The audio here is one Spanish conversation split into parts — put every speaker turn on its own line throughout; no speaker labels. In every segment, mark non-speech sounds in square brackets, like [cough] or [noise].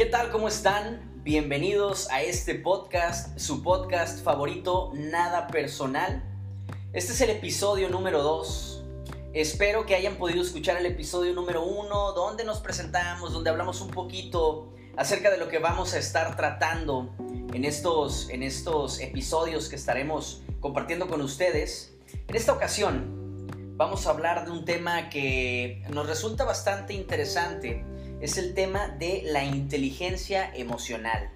¿Qué tal? ¿Cómo están? Bienvenidos a este podcast, su podcast favorito, Nada Personal. Este es el episodio número 2. Espero que hayan podido escuchar el episodio número 1, donde nos presentamos, donde hablamos un poquito acerca de lo que vamos a estar tratando en estos, en estos episodios que estaremos compartiendo con ustedes. En esta ocasión vamos a hablar de un tema que nos resulta bastante interesante. Es el tema de la inteligencia emocional.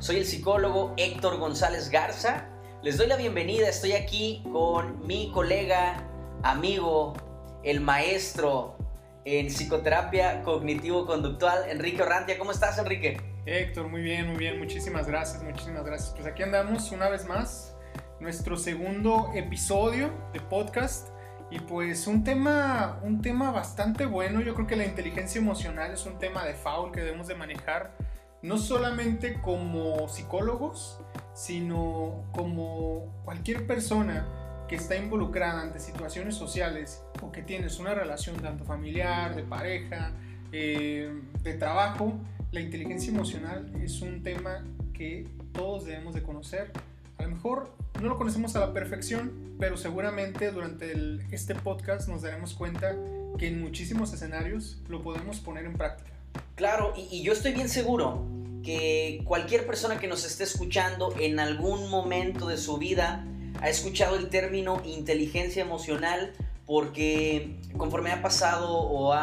Soy el psicólogo Héctor González Garza. Les doy la bienvenida. Estoy aquí con mi colega, amigo, el maestro en psicoterapia cognitivo-conductual, Enrique Orrantia. ¿Cómo estás, Enrique?
Héctor, muy bien, muy bien. Muchísimas gracias, muchísimas gracias. Pues aquí andamos una vez más, nuestro segundo episodio de podcast. Y pues un tema, un tema bastante bueno. Yo creo que la inteligencia emocional es un tema de foul que debemos de manejar, no solamente como psicólogos, sino como cualquier persona que está involucrada ante situaciones sociales o que tienes una relación tanto familiar, de pareja, eh, de trabajo, la inteligencia emocional es un tema que todos debemos de conocer. A lo mejor no lo conocemos a la perfección, pero seguramente durante este podcast nos daremos cuenta que en muchísimos escenarios lo podemos poner en práctica.
Claro, y, yo estoy bien seguro que cualquier persona que nos esté escuchando en algún momento de su vida ha escuchado el término inteligencia emocional porque conforme ha pasado o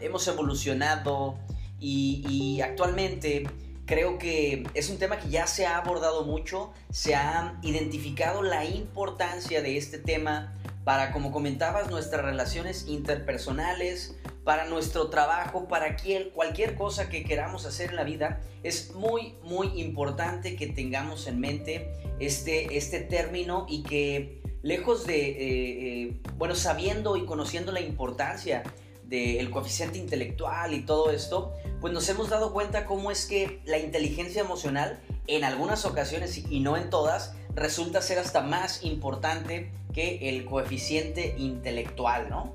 hemos evolucionado y, actualmente creo que es un tema que ya se ha abordado mucho, se ha identificado la importancia de este tema para, como comentabas, nuestras relaciones interpersonales, para nuestro trabajo, para cualquier cosa que queramos hacer en la vida, es muy, muy importante que tengamos en mente este, este término y que lejos de, eh, eh, bueno, sabiendo y conociendo la importancia del coeficiente intelectual y todo esto, pues nos hemos dado cuenta cómo es que la inteligencia emocional en algunas ocasiones y no en todas resulta ser hasta más importante que el coeficiente intelectual, ¿no?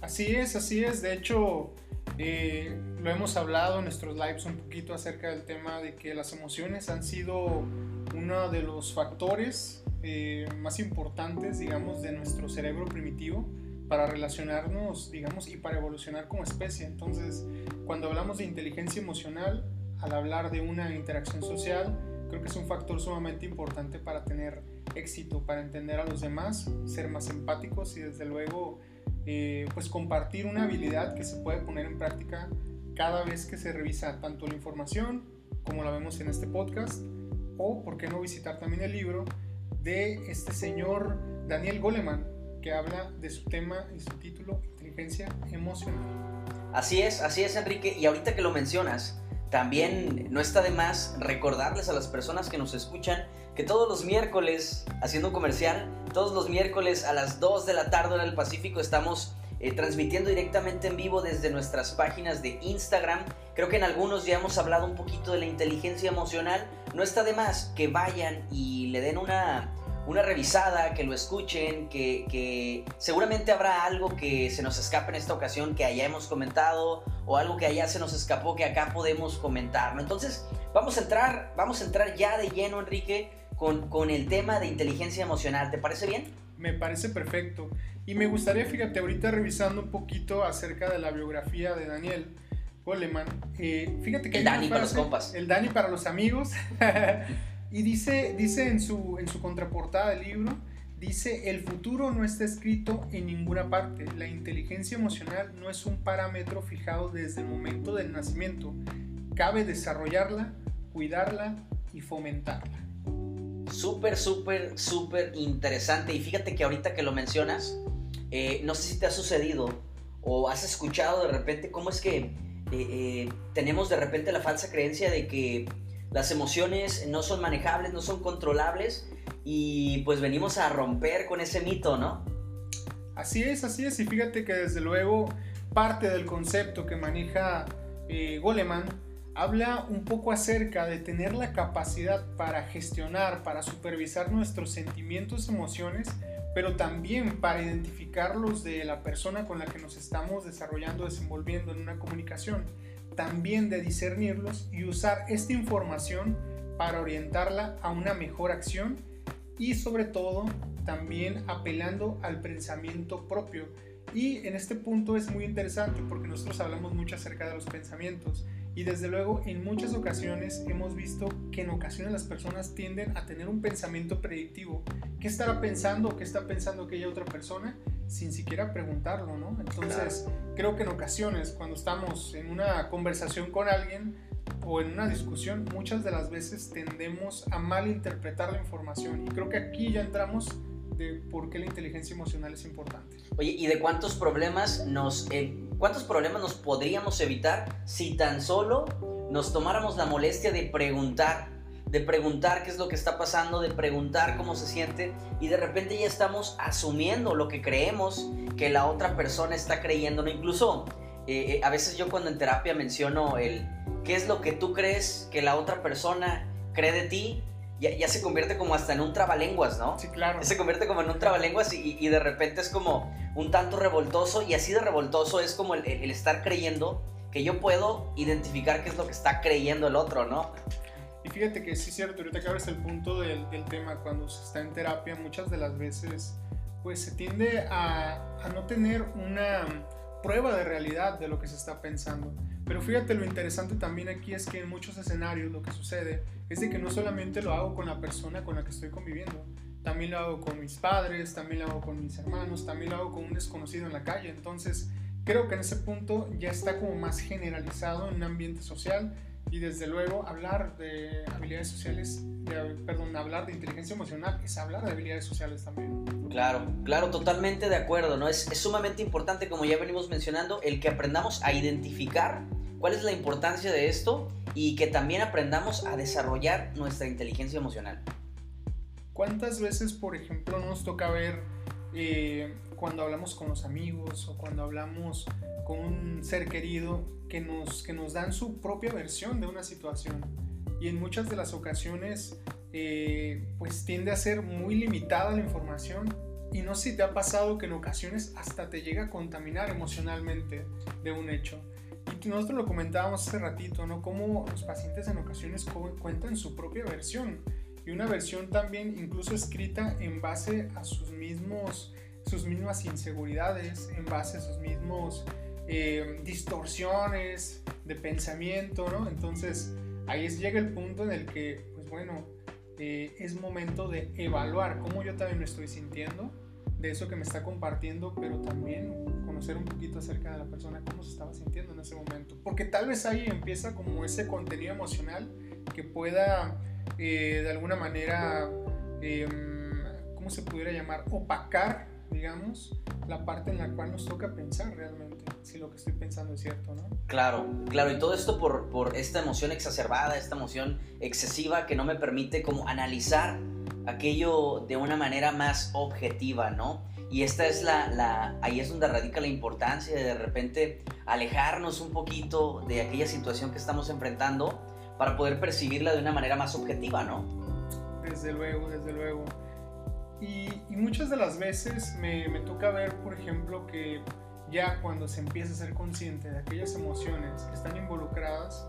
Así es, así es. De hecho, eh, lo hemos hablado en nuestros lives un poquito acerca del tema de que las emociones han sido uno de los factores eh, más importantes, digamos, de nuestro cerebro primitivo para relacionarnos, digamos, y para evolucionar como especie. Entonces, cuando hablamos de inteligencia emocional, al hablar de una interacción social, creo que es un factor sumamente importante para tener éxito, para entender a los demás, ser más empáticos y desde luego eh, pues compartir una habilidad que se puede poner en práctica cada vez que se revisa tanto la información como la vemos en este podcast o por qué no visitar también el libro de este señor Daniel Goleman que habla de su tema y su título inteligencia emocional.
Así es, así es Enrique y ahorita que lo mencionas también no está de más recordarles a las personas que nos escuchan que todos los miércoles, haciendo un comercial, todos los miércoles a las 2 de la tarde en el Pacífico estamos eh, transmitiendo directamente en vivo desde nuestras páginas de Instagram. Creo que en algunos ya hemos hablado un poquito de la inteligencia emocional. No está de más que vayan y le den una, una revisada, que lo escuchen, que, que, seguramente habrá algo que se nos escape en esta ocasión que allá hemos comentado o algo que allá se nos escapó que acá podemos comentar. Entonces vamos a entrar, vamos a entrar ya de lleno, Enrique, con, el tema de inteligencia emocional. ¿Te parece bien?
Me parece perfecto. Y me gustaría, fíjate, ahorita revisando un poquito acerca de la biografía de Daniel Goleman, eh, fíjate que...
El Dani para los compas.
El Dani para los amigos. [laughs] y dice, dice en, su, en su contraportada del libro, dice, el futuro no está escrito en ninguna parte. La inteligencia emocional no es un parámetro fijado desde el momento del nacimiento. Cabe desarrollarla, cuidarla y fomentarla.
Súper, súper, súper interesante. Y fíjate que ahorita que lo mencionas, eh, no sé si te ha sucedido o has escuchado de repente cómo es que eh, eh, tenemos de repente la falsa creencia de que las emociones no son manejables, no son controlables y pues venimos a romper con ese mito, ¿no?
Así es, así es. Y fíjate que desde luego parte del concepto que maneja Goleman habla un poco acerca de tener la capacidad para gestionar, para supervisar nuestros sentimientos, emociones, pero también para identificarlos de la persona con la que nos estamos desarrollando, desenvolviendo en una comunicación. También de discernirlos y usar esta información para orientarla a una mejor acción y sobre todo también apelando al pensamiento propio. Y en este punto es muy interesante porque nosotros hablamos mucho acerca de los pensamientos y desde luego en muchas ocasiones hemos visto que en ocasiones las personas tienden a tener un pensamiento predictivo. ¿Qué estará pensando o qué está pensando aquella otra persona? sin siquiera preguntarlo, ¿no? Entonces, creo que en ocasiones, cuando estamos en una conversación con alguien o en una discusión, muchas de las veces tendemos a malinterpretar la información. Y creo que aquí ya entramos de por qué la inteligencia emocional es importante.
Oye, ¿y de cuántos problemas nos, eh, cuántos problemas nos podríamos evitar si tan solo nos tomáramos la molestia de preguntar de preguntar qué es lo que está pasando, de preguntar cómo se siente y de repente ya estamos asumiendo lo que creemos que la otra persona está creyendo. ¿no? Incluso eh, eh, a veces yo cuando en terapia menciono el qué es lo que tú crees que la otra persona cree de ti, ya, se convierte como hasta en un trabalenguas, ¿no?
Sí, claro.
Se convierte como en un trabalenguas y, y de repente es como un tanto revoltoso y así de revoltoso es como el, el estar creyendo que yo puedo identificar qué es lo que está creyendo el otro, ¿no?
Y fíjate que sí es cierto, ahorita que abres el punto del, del, tema, cuando se está en terapia, muchas de las veces pues se tiende a, a, no tener una prueba de realidad de lo que se está pensando. Pero fíjate, lo interesante también aquí es que en muchos escenarios lo que sucede es de que no solamente lo hago con la persona con la que estoy conviviendo, también lo hago con mis padres, también lo hago con mis hermanos, también lo hago con un desconocido en la calle. Entonces, creo que en ese punto ya está como más generalizado en un ambiente social y desde luego, hablar de habilidades sociales, perdón, hablar de inteligencia emocional es hablar de habilidades sociales también.
Claro, claro, totalmente de acuerdo, ¿no? Es sumamente importante, como ya venimos mencionando, el que aprendamos a identificar cuál es la importancia de esto y que también aprendamos a desarrollar nuestra inteligencia emocional.
¿Cuántas veces, por ejemplo, nos toca ver eh, cuando hablamos con los amigos o cuando hablamos con un ser querido que nos, que nos dan su propia versión de una situación. Y en muchas de las ocasiones, eh, pues tiende a ser muy limitada la información. Y no sé si te ha pasado que en ocasiones hasta te llega a contaminar emocionalmente de un hecho. Nosotros lo comentábamos hace ratito, ¿no? Cómo los pacientes en ocasiones cuentan su propia versión. Y una versión también incluso escrita en base a sus mismos sus mismas inseguridades, en base a sus mismos eh, distorsiones de pensamiento, ¿no? Entonces ahí es, llega el punto en el que, pues bueno, eh, es momento de evaluar cómo yo también me estoy sintiendo, de eso que me está compartiendo, pero también conocer un poquito acerca de la persona, cómo se estaba sintiendo en ese momento. Porque tal vez ahí empieza como ese contenido emocional que pueda eh, de alguna manera, em, ¿cómo se pudiera llamar? Opacar digamos, la parte en la cual nos toca pensar realmente si lo que estoy pensando es cierto, ¿no?
Claro, claro, y todo esto por, por esta emoción exacerbada, esta emoción excesiva que no me permite como analizar aquello de una manera más objetiva, ¿no? Y esta es la, la, ahí es donde radica la importancia de de repente alejarnos un poquito de aquella situación que estamos enfrentando para poder percibirla de una manera más objetiva, ¿no?
Desde luego, desde luego. Y, muchas de las veces me, me, toca ver, por ejemplo, que ya cuando se empieza a ser consciente de aquellas emociones que están involucradas,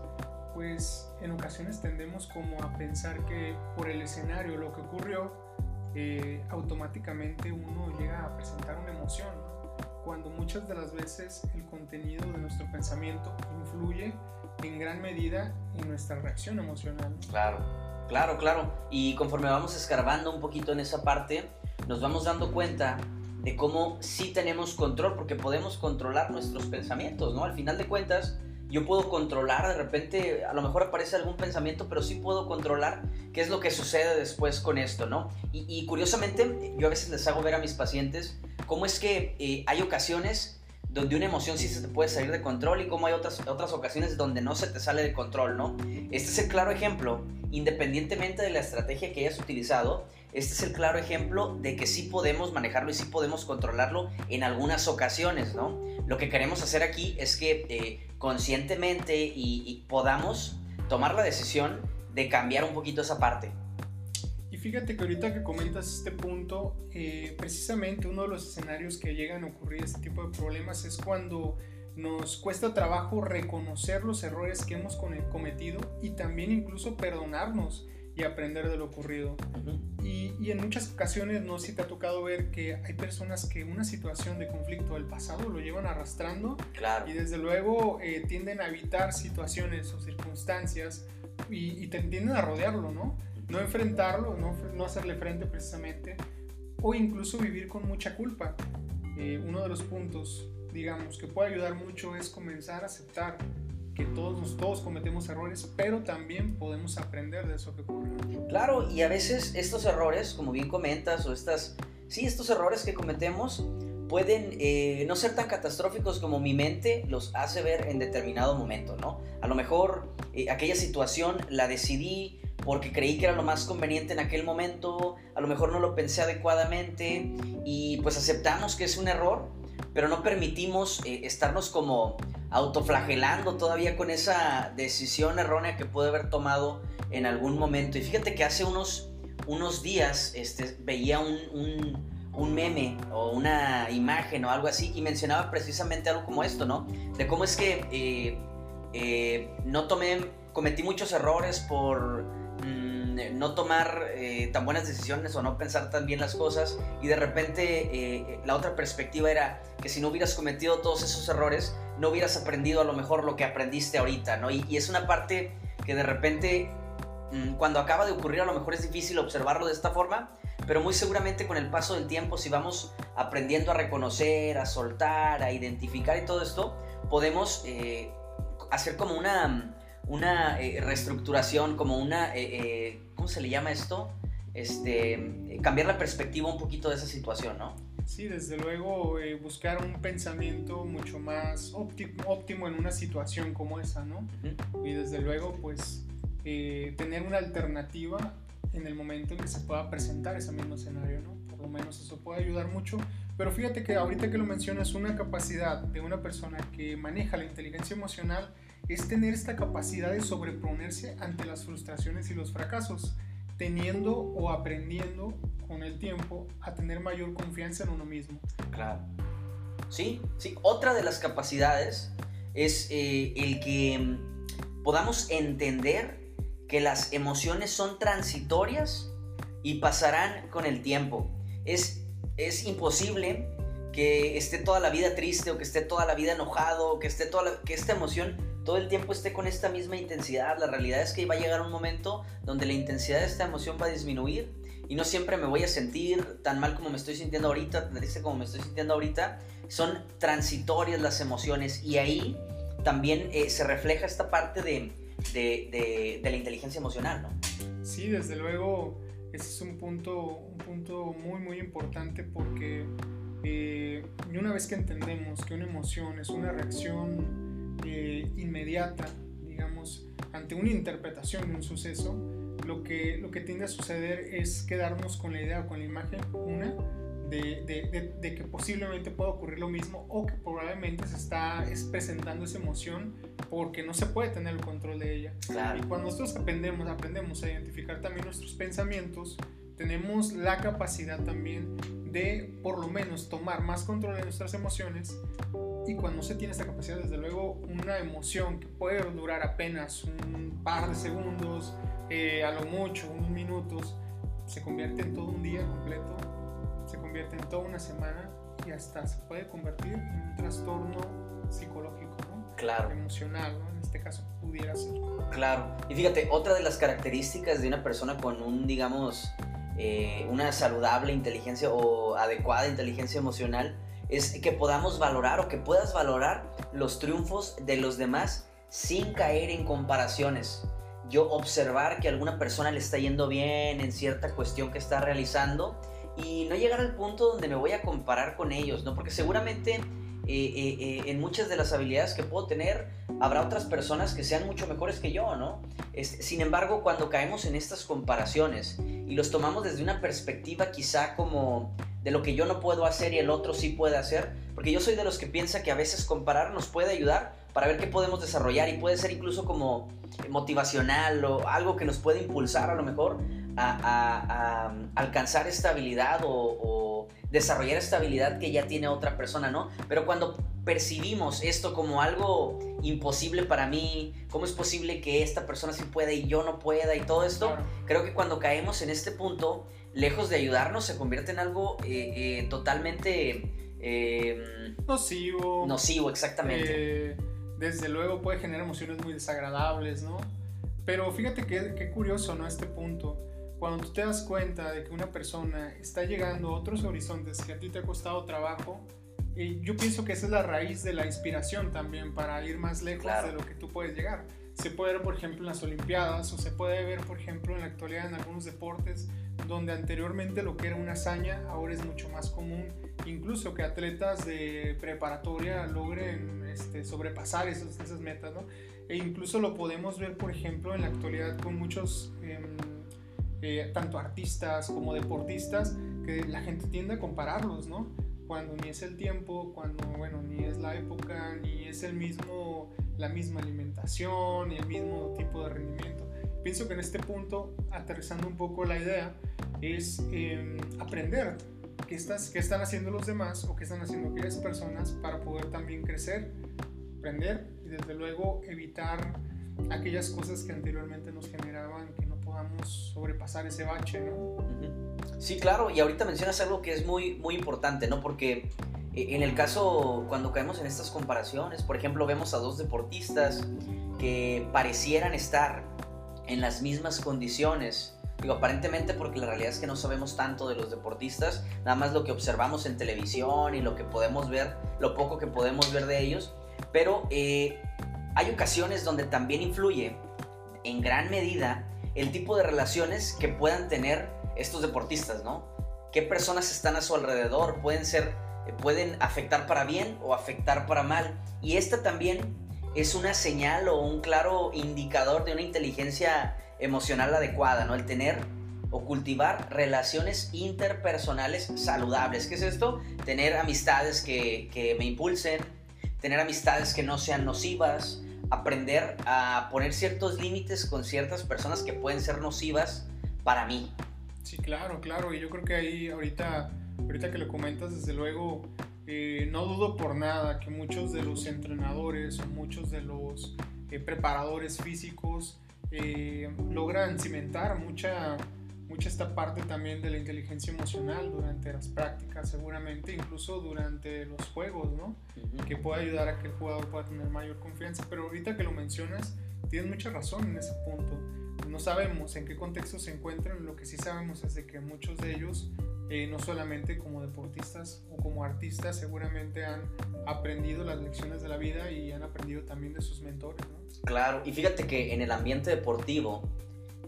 pues en ocasiones tendemos como a pensar que por el escenario, lo que ocurrió, eh, automáticamente uno llega a presentar una emoción, cuando muchas de las veces el contenido de nuestro pensamiento influye en gran medida en nuestra reacción emocional.
Claro. Claro, claro. Y conforme vamos escarbando un poquito en esa parte, nos vamos dando cuenta de cómo sí tenemos control, porque podemos controlar nuestros pensamientos, ¿no? Al final de cuentas, yo puedo controlar, de repente, a lo mejor aparece algún pensamiento, pero sí puedo controlar qué es lo que sucede después con esto, ¿no? Y, curiosamente, yo a veces les hago ver a mis pacientes cómo es que eh, hay ocasiones donde una emoción sí se te puede salir de control y como hay otras, otras ocasiones donde no se te sale de control, ¿no? Este es el claro ejemplo, independientemente de la estrategia que hayas utilizado, este es el claro ejemplo de que sí podemos manejarlo y sí podemos controlarlo en algunas ocasiones, ¿no? Lo que queremos hacer aquí es que eh, conscientemente y podamos tomar la decisión de cambiar un poquito esa parte
fíjate que ahorita que comentas este punto, eh, precisamente uno de los escenarios que llegan a ocurrir este tipo de problemas es cuando nos cuesta trabajo reconocer los errores que hemos cometido y también incluso perdonarnos y aprender de lo ocurrido. y, en muchas ocasiones no sé si te ha tocado ver que hay personas que una situación de conflicto del pasado lo llevan arrastrando
claro.
y desde luego eh, tienden a evitar situaciones o circunstancias y, y tienden a rodearlo, ¿no? No enfrentarlo, no, no hacerle frente precisamente o incluso vivir con mucha culpa. Eh, uno de los puntos, digamos, que puede ayudar mucho es comenzar a aceptar que todos, todos cometemos errores, pero también podemos aprender de eso que ocurre.
Claro, y a veces estos errores, como bien comentas, o estas, sí, estos errores que cometemos pueden eh, no ser tan catastróficos como mi mente los hace ver en determinado momento, ¿no? A lo mejor eh, aquella situación la decidí porque creí que era lo más conveniente en aquel momento, a lo mejor no lo pensé adecuadamente y pues aceptamos que es un error, pero no permitimos eh, estarnos como autoflagelando todavía con esa decisión errónea que pude haber tomado en algún momento. Y fíjate que hace unos, unos días este, veía un, un, meme o una imagen o algo así y mencionaba precisamente algo como esto, ¿no? De cómo es que eh, eh, no tomé, cometí muchos errores por no tomar eh, tan buenas decisiones o no pensar tan bien las cosas y de repente la otra perspectiva era que si no hubieras cometido todos esos errores no hubieras aprendido a lo mejor lo que aprendiste ahorita, ¿no? Y, es una parte que de repente, mm, cuando acaba de ocurrir, a lo mejor es difícil observarlo de esta forma, pero muy seguramente con el paso del tiempo, si vamos aprendiendo a reconocer, a soltar, a identificar y todo esto, podemos eh, hacer como una, una eh, reestructuración, como una, eh, ¿cómo se le llama esto? Este, cambiar la perspectiva un poquito de esa situación, ¿no?
Sí, desde luego eh, buscar un pensamiento mucho más óptimo, en una situación como esa, ¿no? Y desde luego, pues, eh, tener una alternativa en el momento en que se pueda presentar ese mismo escenario, ¿no? Por lo menos eso puede ayudar mucho. Pero fíjate que ahorita que lo mencionas, una capacidad de una persona que maneja la inteligencia emocional es tener esta capacidad de sobreponerse ante las frustraciones y los fracasos, teniendo o aprendiendo con el tiempo a tener mayor confianza en uno mismo.
Claro. Sí, sí. Otra de las capacidades es eh, el que mm, podamos entender que las emociones son transitorias y pasarán con el tiempo. Es, es imposible que esté toda la vida triste o que esté toda la vida enojado, que esté toda que esta emoción todo el tiempo esté con esta misma intensidad. La realidad es que va a llegar un momento donde la intensidad de esta emoción va a disminuir y no siempre me voy a sentir tan mal como me estoy sintiendo ahorita, tan triste como me estoy sintiendo ahorita. Son transitorias las emociones y ahí también eh, se refleja esta parte de, de, la inteligencia emocional, ¿no?
Sí, desde luego, ese es un punto, un punto muy, muy importante porque eh, una vez que entendemos que una emoción es una reacción inmediata, digamos, ante una interpretación de un suceso, lo que, lo que tiende a suceder es quedarnos con la idea o con la imagen, una, de, de, de, que posiblemente pueda ocurrir lo mismo o que probablemente se está es presentando esa emoción porque no se puede tener el control de ella. Y cuando nosotros aprendemos, aprendemos a identificar también nuestros pensamientos, tenemos la capacidad también de por lo menos tomar más control de nuestras emociones y cuando se tiene esta capacidad, desde luego, una emoción que puede durar apenas un par de segundos, eh, a lo mucho unos minutos, se convierte en todo un día completo, se convierte en toda una semana y hasta se puede convertir en un trastorno psicológico, ¿no?
Claro.
Emocional, ¿no? En este caso pudiera ser.
Claro. Y fíjate, otra de las características de una persona con un, digamos, eh, una saludable inteligencia o adecuada inteligencia emocional es que podamos valorar o que puedas valorar los triunfos de los demás sin caer en comparaciones yo observar que alguna persona le está yendo bien en cierta cuestión que está realizando y no llegar al punto donde me voy a comparar con ellos, ¿no? Porque seguramente en muchas de las habilidades que puedo tener habrá otras personas que sean mucho mejores que yo, ¿no? sin embargo, cuando caemos en estas comparaciones y los tomamos desde una perspectiva quizá como de lo que yo no puedo hacer y el otro sí puede hacer, porque yo soy de los que piensa que a veces comparar nos puede ayudar para ver qué podemos desarrollar y puede ser incluso como motivacional o algo que nos puede impulsar a lo mejor a, alcanzar estabilidad o, o, desarrollar estabilidad que ya tiene otra persona, ¿no? Pero cuando percibimos esto como algo imposible para mí, cómo es posible que esta persona sí pueda y yo no pueda y todo esto, creo que cuando caemos en este punto, lejos de ayudarnos, se convierte en algo eh, eh, totalmente...
Em, nocivo.
Nocivo, exactamente.
Eh, desde luego puede generar emociones muy desagradables, ¿no? Pero fíjate qué, qué curioso, ¿no? Este punto. Cuando tú te das cuenta de que una persona está llegando a otros horizontes que a ti te ha costado trabajo, y yo pienso que esa es la raíz de la inspiración también para ir más lejos de lo que tú puedes llegar. Se puede ver, por ejemplo, en las Olimpiadas o se puede ver, por ejemplo, en la actualidad en algunos deportes donde anteriormente lo que era una hazaña ahora es mucho más común, incluso que atletas de preparatoria logren este, sobrepasar esas, esas metas, ¿no? E incluso lo podemos ver, por ejemplo, en la actualidad con muchos, em, eh, tanto artistas como deportistas, que la gente tiende a compararlos, ¿no? Cuando ni es el tiempo, cuando, bueno, ni es la época, ni es el mismo, la misma alimentación, ni el mismo tipo de rendimiento. Pienso que en este punto, aterrizando un poco la idea, es em, aprender qué, estás, están haciendo los demás o qué están haciendo aquellas personas para poder también crecer, aprender y desde luego evitar aquellas cosas que anteriormente nos generaban que podamos sobrepasar ese bache, ¿no?
Sí, claro, y ahorita mencionas algo que es muy, muy importante, ¿no? Porque eh, en el caso, cuando caemos en estas comparaciones, por ejemplo, vemos a dos deportistas que parecieran estar en las mismas condiciones. Digo, aparentemente porque la realidad es que no sabemos tanto de los deportistas, nada más lo que observamos en televisión y lo que podemos ver, lo poco que podemos ver de ellos, pero eh, hay ocasiones donde también influye en gran medida el tipo de relaciones que puedan tener estos deportistas, ¿no? ¿Qué personas están a su alrededor? Pueden ser, eh, pueden afectar para bien o afectar para mal. Y esta también es una señal o un claro indicador de una inteligencia emocional adecuada, ¿no? El tener o cultivar relaciones interpersonales saludables. ¿Qué es esto? Tener amistades que, que me impulsen, tener amistades que no sean nocivas, aprender a poner ciertos límites con ciertas personas que pueden ser nocivas para mí.
Sí, claro, claro. Y yo creo que ahí ahorita, ahorita que lo comentas, desde luego, eh, no dudo por nada que muchos de los entrenadores o muchos de los eh, preparadores físicos eh, logran cimentar mucha, mucha esta parte también de la inteligencia emocional durante las prácticas, seguramente incluso durante los juegos, ¿no? Que puede ayudar a que el jugador pueda tener mayor confianza. Pero ahorita que lo mencionas, tienes mucha razón en ese punto. No sabemos en qué contexto se encuentran, lo que sí sabemos es de que muchos de ellos eh, no solamente como deportistas o como artistas, seguramente han aprendido las lecciones de la vida y han aprendido también de sus mentores. ¿no?
Claro, y fíjate que en el ambiente deportivo,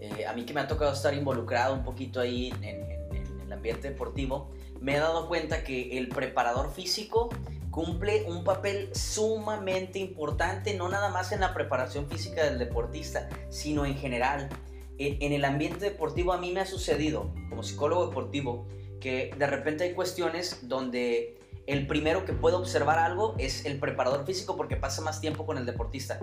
eh, a mí que me ha tocado estar involucrado un poquito ahí en, en el ambiente deportivo, me he dado cuenta que el preparador físico cumple un papel sumamente importante, no nada más en la preparación física del deportista, sino en general. En, el ambiente deportivo a mí me ha sucedido, como psicólogo deportivo, que de repente hay cuestiones donde el primero que puede observar algo es el preparador físico porque pasa más tiempo con el deportista.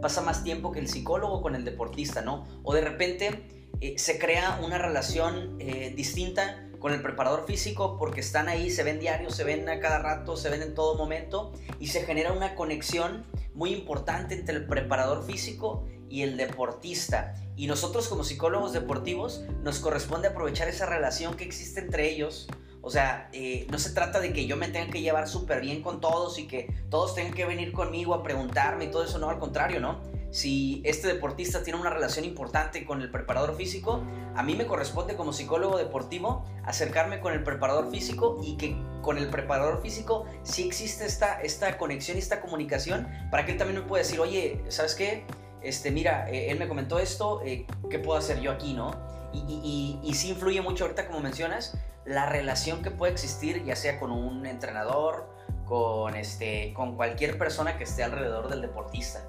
Pasa más tiempo que el psicólogo con el deportista, ¿no? O de repente eh, se crea una relación eh, distinta con el preparador físico porque están ahí, se ven diarios, se ven a cada rato, se ven en todo momento y se genera una conexión muy importante entre el preparador físico y el deportista. Y nosotros como psicólogos deportivos nos corresponde aprovechar esa relación que existe entre ellos. O sea, eh, no se trata de que yo me tenga que llevar súper bien con todos y que todos tengan que venir conmigo a preguntarme y todo eso, no, al contrario, ¿no? Si este deportista tiene una relación importante con el preparador físico, a mí me corresponde como psicólogo deportivo acercarme con el preparador físico y que con el preparador físico sí existe esta, esta conexión y esta comunicación para que él también me pueda decir, oye, ¿sabes qué? este, mira, eh, él me comentó esto, eh, ¿qué puedo hacer yo aquí, no? Y, y, sí influye mucho ahorita, como mencionas, la relación que puede existir, ya sea con un entrenador, con, este, con cualquier persona que esté alrededor del deportista.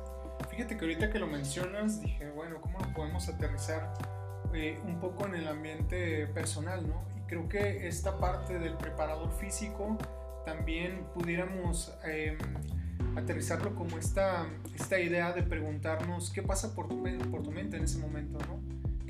Fíjate que ahorita que lo mencionas, dije, bueno, ¿cómo lo podemos aterrizar eh, un poco en el ambiente personal, no? Y creo que esta parte del preparador físico también pudiéramos em, aterrizarlo como esta, esta idea de preguntarnos qué pasa por tu, por tu mente en ese momento, ¿no?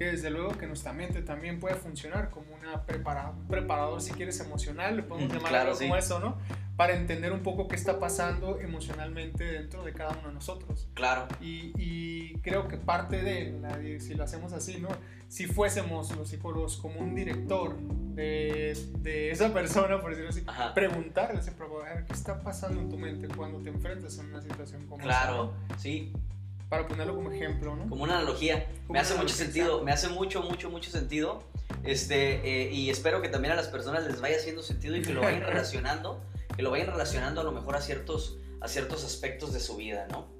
Que desde luego que nuestra mente también puede funcionar como una prepara, un preparador, si quieres, emocional, le podemos llamar algo como eso, ¿no? Para entender un poco qué está pasando emocionalmente dentro de cada uno de nosotros.
Claro.
Y, y creo que parte de, si lo hacemos así, ¿no? Si fuésemos los psicólogos como un director de, de esa persona, por decirlo así, Ajá. preguntarle a ese ¿qué está pasando en tu mente cuando te enfrentas a una situación como
esa? Claro, sí
para ponerlo como ejemplo, ¿no?
Como una analogía. me hace mucho sentido, me hace mucho, mucho, mucho sentido. Este, eh, y espero que también a las personas les vaya haciendo sentido y que lo vayan [laughs] relacionando, que lo vayan relacionando a lo mejor a ciertos, a ciertos aspectos de su vida, ¿no?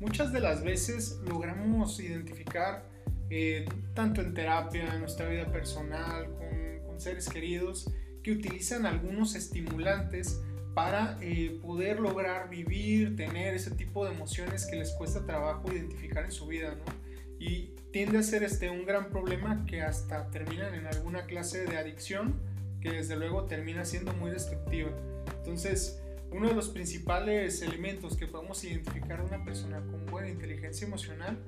Muchas de las veces logramos identificar, eh, tanto en terapia, en nuestra vida personal, con, con seres queridos, que utilizan algunos estimulantes para eh, poder lograr vivir, tener ese tipo de emociones que les cuesta trabajo identificar en su vida, ¿no? Y tiende a ser este un gran problema que hasta terminan en alguna clase de adicción que desde luego termina siendo muy destructiva. Entonces, uno de los principales elementos que podemos identificar de una persona con buena inteligencia emocional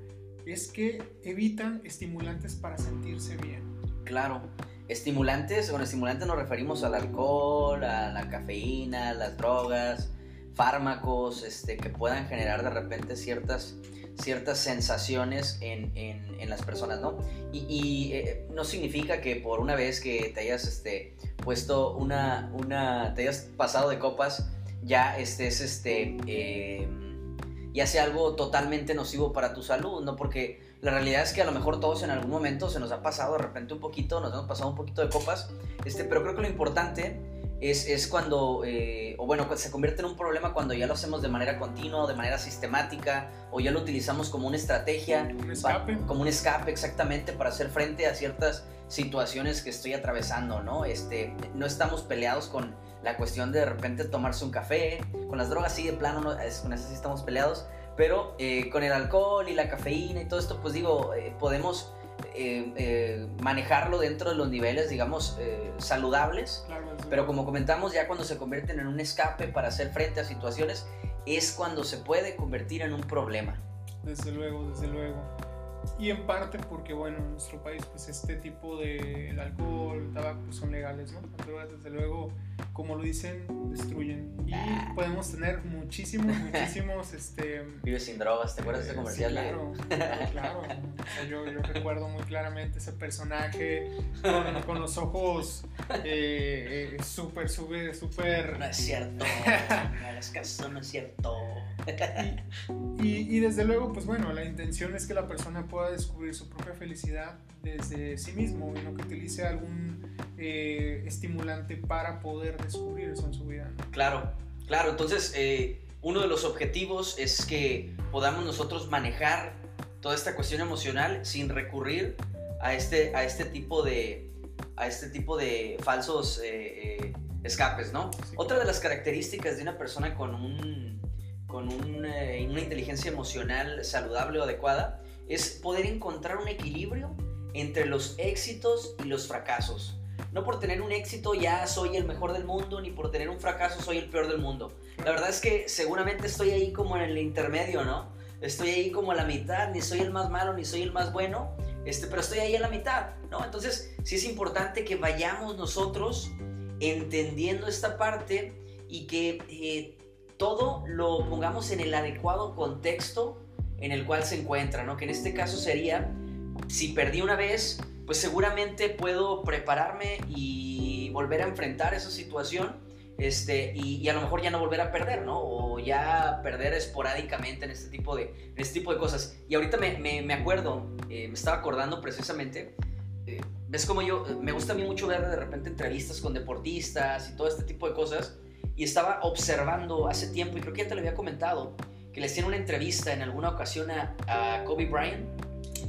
es que evitan estimulantes para sentirse bien.
Claro, Estimulantes, con estimulantes nos referimos al alcohol, a la cafeína, las drogas, fármacos, este, que puedan generar de repente ciertas, ciertas sensaciones en, en, las personas, ¿no? Y, eh, no significa que por una vez que te hayas este, puesto una, una, te hayas pasado de copas, ya estés, este, eh, ya sea algo totalmente nocivo para tu salud, ¿no? Porque la realidad es que a lo mejor todos en algún momento se nos ha pasado de repente un poquito, nos hemos pasado un poquito de copas, este, pero creo que lo importante es, es cuando, eh, o bueno, se convierte en un problema cuando ya lo hacemos de manera continua, de manera sistemática, o ya lo utilizamos como una estrategia.
Un escape.
como un escape, exactamente, para hacer frente a ciertas situaciones que estoy atravesando, ¿no? Este, no estamos peleados con la cuestión de de repente tomarse un café, con las drogas sí, de plano, no, es, con eso sí estamos peleados, pero eh, con el alcohol y la cafeína y todo esto, pues digo, eh, podemos eh, manejarlo dentro de los niveles, digamos, saludables. pero como comentamos, ya cuando se convierten en un escape para hacer frente a situaciones, es cuando se puede convertir en un problema.
Desde luego, desde luego y en parte porque, bueno, en nuestro país, pues este tipo de alcohol, el tabaco, pues, son legales, ¿no? Desde luego, como lo dicen, destruyen. Y ah. podemos tener muchísimos, [laughs] muchísimos, este...
Vives sin drogas, ¿te acuerdas de ese comercial?
claro, claro. yo, yo, recuerdo muy claramente ese personaje con, los ojos eh, eh, súper, súper, súper...
No es cierto, [laughs] no caso, no es cierto.
y, y desde luego, pues bueno, la intención es que la persona pueda descubrir su propia felicidad desde sí mismo y no que utilice algún eh, estimulante para poder descubrir eso en su vida.
Claro, claro. Entonces, eh, uno de los objetivos es que podamos nosotros manejar toda esta cuestión emocional sin recurrir a este, a este tipo de a este tipo de falsos eh, escapes, ¿no? Otra de las características de una persona con un con una inteligencia emocional saludable o adecuada es poder encontrar un equilibrio entre los éxitos y los fracasos. No por tener un éxito ya soy el mejor del mundo, ni por tener un fracaso soy el peor del mundo. La verdad es que seguramente estoy ahí como en el intermedio, ¿no? Estoy ahí como a la mitad, ni soy el más malo, ni soy el más bueno, este, pero estoy ahí a la mitad, ¿no? Entonces sí es importante que vayamos nosotros entendiendo esta parte y que eh, todo lo pongamos en el adecuado contexto en el cual se encuentra, ¿no? Que en este caso sería, si perdí una vez, pues seguramente puedo prepararme y volver a enfrentar esa situación este, y, a lo mejor ya no volver a perder, ¿no? O ya perder esporádicamente en este tipo de, este tipo de cosas. Y ahorita me, me, acuerdo, eh, me estaba acordando precisamente, eh, ves como yo, me gusta a mí mucho ver de repente entrevistas con deportistas y todo este tipo de cosas, y estaba observando hace tiempo, y creo que ya te lo había comentado, que le hacían una entrevista en alguna ocasión a, Kobe Bryant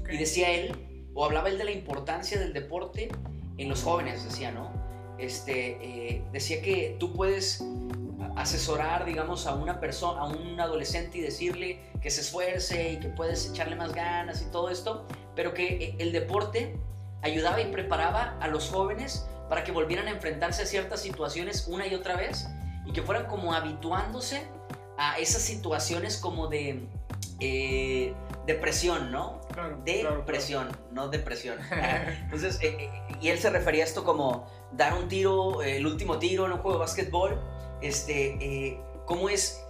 y decía él, o hablaba él de la importancia del deporte en los jóvenes, decía, ¿no? Este, eh, decía que tú puedes asesorar, digamos, a una persona, a un adolescente y decirle que se esfuerce y que puedes echarle más ganas y todo esto, pero que eh, el deporte ayudaba y preparaba a los jóvenes para que volvieran a enfrentarse a ciertas situaciones una y otra vez y que fueran como habituándose a esas situaciones como de, eh, depresión, ¿no?
Claro.
Depresión, no depresión. [laughs] Entonces, eh, eh, y él se refería a esto como dar un tiro, el último tiro en un juego de básquetbol. Este, eh, ¿cómo es?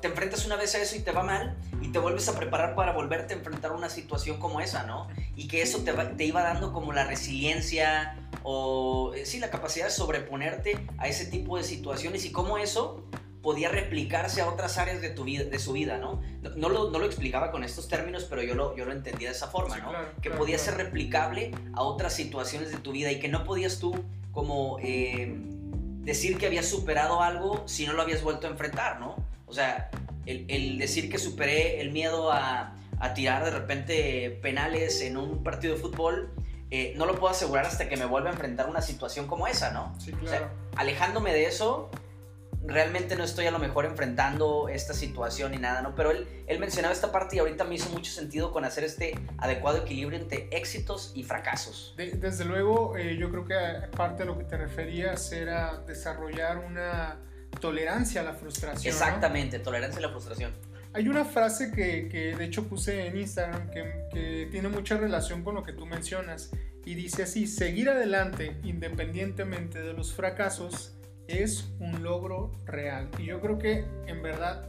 Te enfrentas una vez a eso y te va mal y te vuelves a preparar para volverte a enfrentar a una situación como esa, ¿no? Y que eso te, te iba dando como la resiliencia o, sí, la capacidad de sobreponerte a ese tipo de situaciones y cómo eso podía replicarse a otras áreas de, tu vida, de su vida, ¿no? No, lo, no lo explicaba con estos términos, pero yo lo, yo lo entendía de esa forma, ¿no? que podía ser replicable a otras situaciones de tu vida y que no podías tú como eh, decir que habías superado algo si no lo habías vuelto a enfrentar, ¿no? O sea, el, el decir que superé el miedo a, a, tirar de repente penales en un partido de fútbol, eh, no lo puedo asegurar hasta que me vuelva a enfrentar una situación como esa, ¿no?
Sí, claro. O sea,
alejándome de eso, realmente no estoy a lo mejor enfrentando esta situación ni nada, ¿no? Pero él, él mencionaba esta parte y ahorita me hizo mucho sentido con hacer este adecuado equilibrio entre éxitos y fracasos.
desde luego, eh, yo creo que parte de lo que te referías era desarrollar una tolerancia a la frustración.
Exactamente, tolerancia a la frustración.
Hay una frase que, que de hecho puse en Instagram que, que tiene mucha relación con lo que tú mencionas y dice así, seguir adelante independientemente de los fracasos es un logro real. Y yo creo que en verdad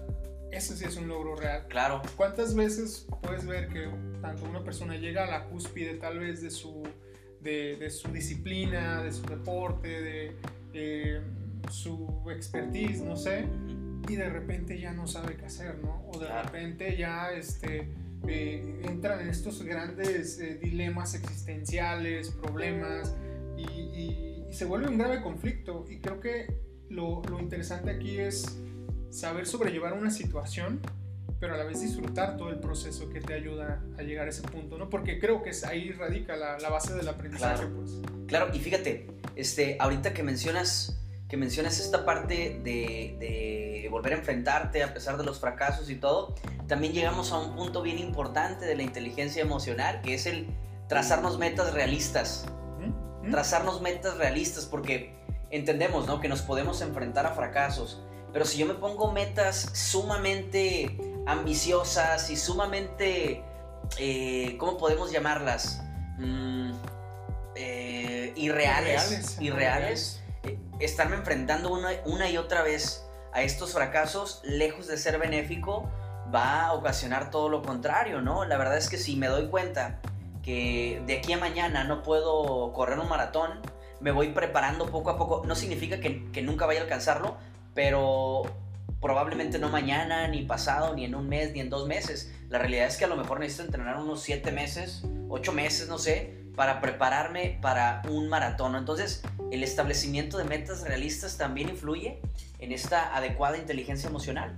ese sí es un logro real.
Claro.
¿Cuántas veces puedes ver que tanto una persona llega a la cúspide tal vez de su, de, su disciplina, de su deporte, de su expertise, no sé, y de repente ya no sabe qué hacer, ¿no? O de repente ya este, eh, entran en estos grandes eh, dilemas existenciales, problemas, y se vuelve un grave conflicto. Y creo que lo, lo, interesante aquí es saber sobrellevar una situación, pero a la vez disfrutar todo el proceso que te ayuda a llegar a ese punto, ¿no? Porque creo que ahí radica la, la base del aprendizaje,
claro.
pues.
Claro, y fíjate, este, ahorita que mencionas, que mencionas esta parte de, de volver a enfrentarte a pesar de los fracasos y todo, también llegamos a un punto bien importante de la inteligencia emocional, que es el trazarnos metas realistas trazarnos metas realistas, porque entendemos, ¿no? Que nos podemos enfrentar a fracasos, pero si yo me pongo metas sumamente ambiciosas y sumamente, eh, ¿cómo podemos llamarlas? Mm, eh, irreales, irreales, eh, estarme enfrentando una, una y otra vez a estos fracasos, lejos de ser benéfico, va a ocasionar todo lo contrario, ¿no? La verdad es que si me doy cuenta que de aquí a mañana no puedo correr un maratón, me voy preparando poco a poco. No significa que, nunca vaya a alcanzarlo, pero probablemente no mañana, ni pasado, ni en un mes, ni en dos meses. La realidad es que a lo mejor necesito entrenar unos siete meses, ocho meses, no sé, para prepararme para un maratón. Entonces, el establecimiento de metas realistas también influye en esta adecuada inteligencia emocional.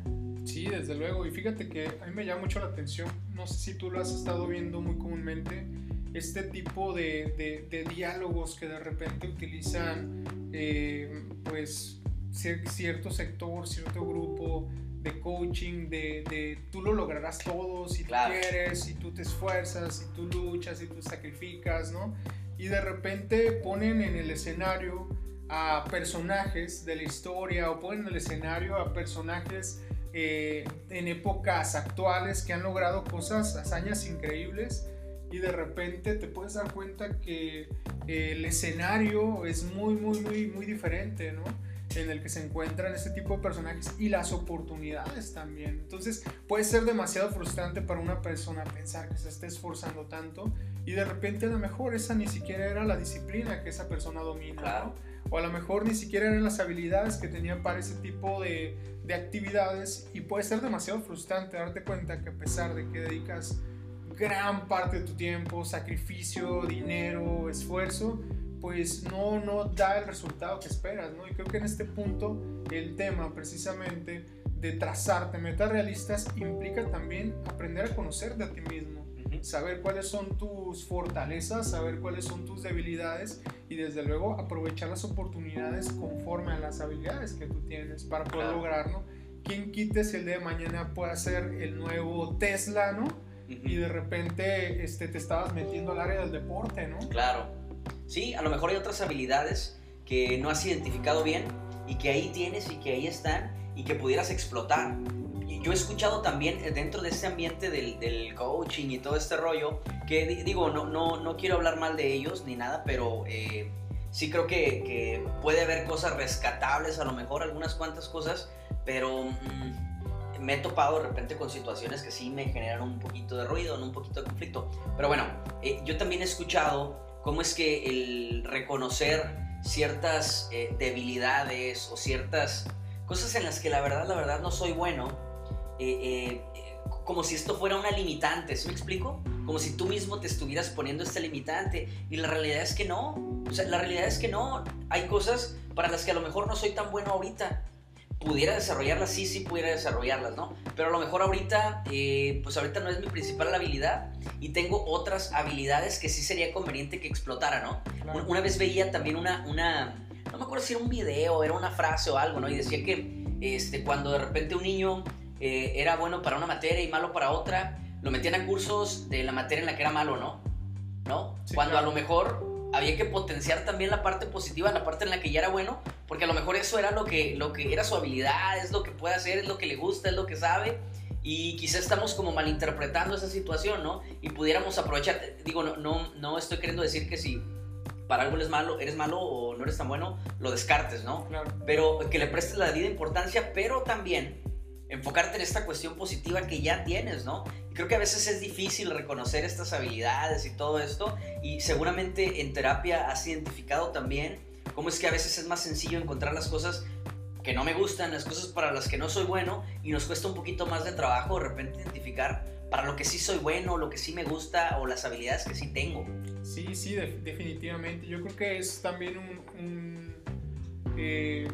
Sí, desde luego. Y fíjate que a mí me llama mucho la atención, no sé si tú lo has estado viendo muy comúnmente, este tipo de, de, de diálogos que de repente utilizan eh, pues cierto sector, cierto grupo de coaching, de, de tú lo lograrás todo si
claro.
tú quieres, si tú te esfuerzas, si tú luchas, si tú sacrificas, ¿no? Y de repente ponen en el escenario a personajes de la historia o ponen en el escenario a personajes eh, en épocas actuales que han logrado cosas, hazañas increíbles y de repente te puedes dar cuenta que el escenario es muy, muy, muy, muy diferente, ¿no? En el que se encuentran este tipo de personajes y las oportunidades también. Entonces puede ser demasiado frustrante para una persona pensar que se esté esforzando tanto y de repente a lo mejor esa ni siquiera era la disciplina que esa persona domina. O a lo mejor ni siquiera eran las habilidades que tenía para ese tipo de, de, actividades y puede ser demasiado frustrante darte cuenta que a pesar de que dedicas gran parte de tu tiempo, sacrificio, dinero, esfuerzo, pues no, no da el resultado que esperas, ¿no? Y creo que en este punto el tema precisamente de trazarte metas realistas implica también aprender a conocerte a ti mismo saber cuáles son tus fortalezas, saber cuáles son tus debilidades y desde luego aprovechar las oportunidades conforme a las habilidades que tú tienes para poder
Claro.
lograrlo. ¿Quién quite si el día de mañana pueda ser el nuevo Tesla, ¿no? Y de repente este, te estabas metiendo al área del deporte, ¿no?
Claro. Sí, a lo mejor hay otras habilidades que no has identificado bien y que ahí tienes y que ahí están y que pudieras explotar. Yo he escuchado también eh, dentro de este ambiente del, del coaching y todo este rollo, que digo, no, no, no quiero hablar mal de ellos ni nada, pero eh, sí creo que, que, puede haber cosas rescatables, a lo mejor algunas cuantas cosas, pero mm, me he topado de repente con situaciones que sí me generan un poquito de ruido, un poquito de conflicto. Pero bueno, eh, yo también he escuchado cómo es que el reconocer ciertas debilidades o ciertas cosas en las que la verdad, la verdad no soy bueno, eh, eh, como si esto fuera una limitante, ¿sí me explico? Como si tú mismo te estuvieras poniendo esta limitante y la realidad es que no, o sea, la realidad es que no, hay cosas para las que a lo mejor no soy tan bueno ahorita. Pudiera desarrollarlas, sí, sí pudiera desarrollarlas, ¿no? Pero a lo mejor ahorita, eh, pues ahorita no es mi principal habilidad y tengo otras habilidades que sí sería conveniente que explotara, ¿no? Una vez veía también una, una, no me acuerdo si era un video, era una frase o algo, ¿no? Y decía que este, cuando de repente un niño eh, era bueno para una materia y malo para otra, lo metían a cursos de la materia en la que era malo, ¿no? ¿No? Cuando a lo mejor había que potenciar también la parte positiva, la parte en la que ya era bueno, porque a lo mejor eso era lo que, lo que era su habilidad, es lo que puede hacer, es lo que le gusta, es lo que sabe. Y quizás estamos como malinterpretando esa situación, ¿no? Y pudiéramos aprovechar, digo, no, no, no estoy queriendo decir que si para algo eres malo, eres malo o no eres tan bueno, lo descartes, ¿no? Claro. Pero que le prestes la debida importancia, pero también enfocarte en esta cuestión positiva que ya tienes, ¿no? Y creo que a veces es difícil reconocer estas habilidades y todo esto, y seguramente en terapia has identificado también cómo es que a veces es más sencillo encontrar las cosas que no me gustan, las cosas para las que no soy bueno, y nos cuesta un poquito más de trabajo de repente identificar para lo que sí soy bueno, lo que sí me gusta o las habilidades que sí tengo.
Sí, sí, definitivamente. Yo creo que es también un... Eh,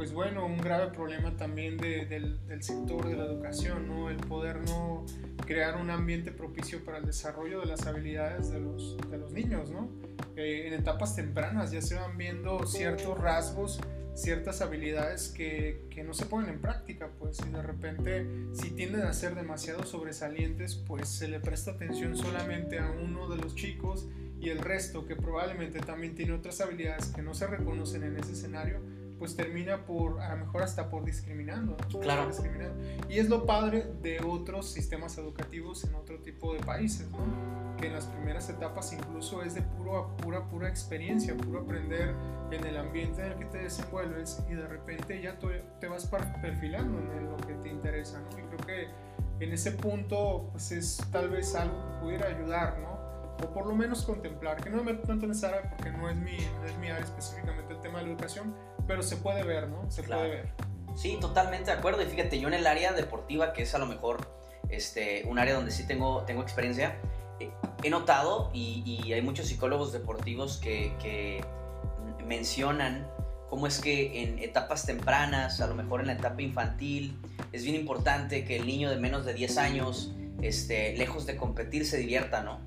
pues bueno, un grave problema también del, sector de la educación, ¿no? El poder no crear un ambiente propicio para el desarrollo de las habilidades de los, de los niños, ¿no? Eh, en etapas tempranas ya se van viendo ciertos rasgos, ciertas habilidades que, que, no se ponen en práctica, pues, y de repente si tienden a ser demasiado sobresalientes, pues se le presta atención solamente a uno de los chicos y el resto, que probablemente también tiene otras habilidades que no se reconocen en ese escenario, pues termina por, a lo mejor hasta por discriminando.
Claro.
Discriminando. Y es lo padre de otros sistemas educativos en otro tipo de países, ¿no? Que en las primeras etapas incluso es de puro, pura, pura experiencia, puro aprender en el ambiente en el que te desenvuelves y de repente ya te vas perfilando en lo que te interesa, ¿no? Y creo que en ese punto, pues es tal vez algo que pudiera ayudar, ¿no? o por lo menos contemplar, que no me tanto en esa área porque no es, mi, no es mi área específicamente el tema de la educación, pero se puede ver, ¿no? Se puede ver.
Sí, totalmente de acuerdo. Y fíjate, yo en el área deportiva, que es a lo mejor este, un área donde sí tengo, tengo experiencia, eh, he notado, y, hay muchos psicólogos deportivos que, que mencionan cómo es que en etapas tempranas, a lo mejor en la etapa infantil, es bien importante que el niño de menos de 10 años, este, lejos de competir, se divierta, ¿no?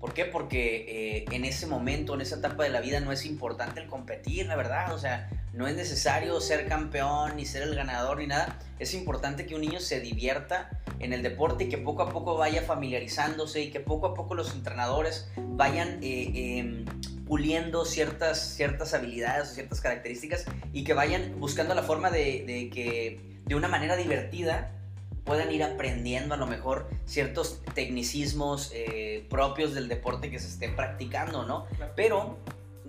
¿Por qué? Porque eh, en ese momento, en esa etapa de la vida, no es importante el competir, la verdad. O sea, no es necesario ser campeón, ni ser el ganador, ni nada. Es importante que un niño se divierta en el deporte y que poco a poco vaya familiarizándose y que poco a poco los entrenadores vayan eh, em, puliendo ciertas, ciertas habilidades o ciertas características y que vayan buscando la forma de, de que de una manera divertida puedan ir aprendiendo a lo mejor ciertos tecnicismos eh, propios del deporte que se esté practicando, ¿no? Pero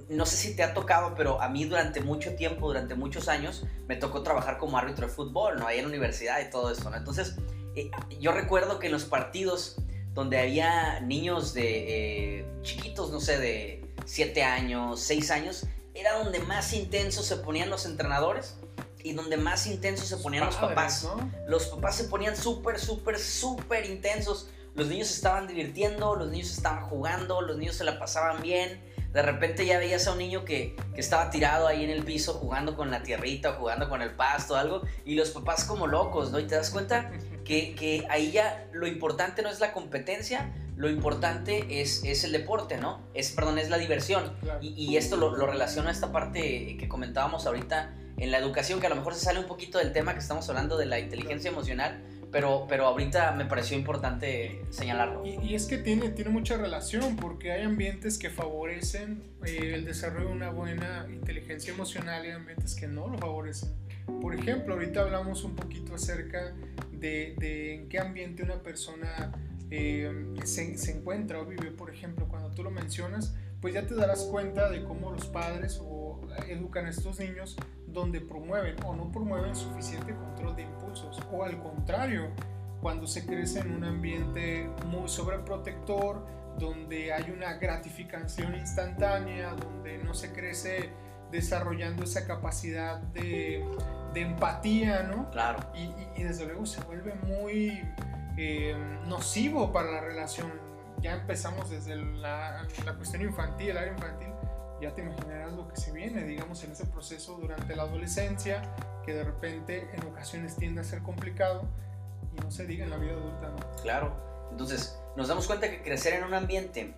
no sé si te ha tocado, pero a mí durante mucho tiempo, durante muchos años, me tocó trabajar como árbitro de fútbol, ¿no? Ahí en la universidad y todo esto, ¿no? Entonces, eh, yo recuerdo que en los partidos donde había niños de eh, chiquitos, no sé, de 7 años, 6 años, era donde más intensos se ponían los entrenadores y donde más intensos se ponían los papás. Los papás se ponían súper, súper, súper intensos. Los niños estaban divirtiendo, los niños estaban jugando, los niños se la pasaban bien. De repente ya veías a un niño que, que estaba tirado ahí en el piso jugando con la tierrita o jugando con el pasto o algo. Y los papás como locos, ¿no? Y te das cuenta [laughs] que, que ahí ya lo importante no es la competencia, lo importante es, es el deporte, ¿no? Es, perdón, es la diversión. Y, y, esto lo, lo relaciona a esta parte que comentábamos ahorita en la educación, que a lo mejor se sale un poquito del tema que estamos hablando de la inteligencia emocional, pero, pero ahorita me pareció importante señalarlo.
Y, es que tiene, tiene mucha relación, porque hay ambientes que favorecen eh, el desarrollo de una buena inteligencia emocional y ambientes que no lo favorecen. Por ejemplo, ahorita hablamos un poquito acerca de, en qué ambiente una persona eh, se, se, encuentra o vive, por ejemplo, cuando tú lo mencionas, pues ya te darás cuenta de cómo los padres o educan a estos niños donde promueven o no promueven suficiente control de impulsos o al contrario, cuando se crece en un ambiente muy sobreprotector, donde hay una gratificación instantánea, donde no se crece desarrollando esa capacidad de, de empatía, ¿no?
Claro.
Y, y, desde luego se vuelve muy eh, nocivo para la relación. Ya empezamos desde la, la cuestión infantil, el área infantil, ya te imaginarás lo que se viene, digamos, en ese proceso durante la adolescencia, que de repente en ocasiones tiende a ser complicado y no se diga en la vida adulta, ¿no?
Claro. Entonces, nos damos cuenta que crecer en un ambiente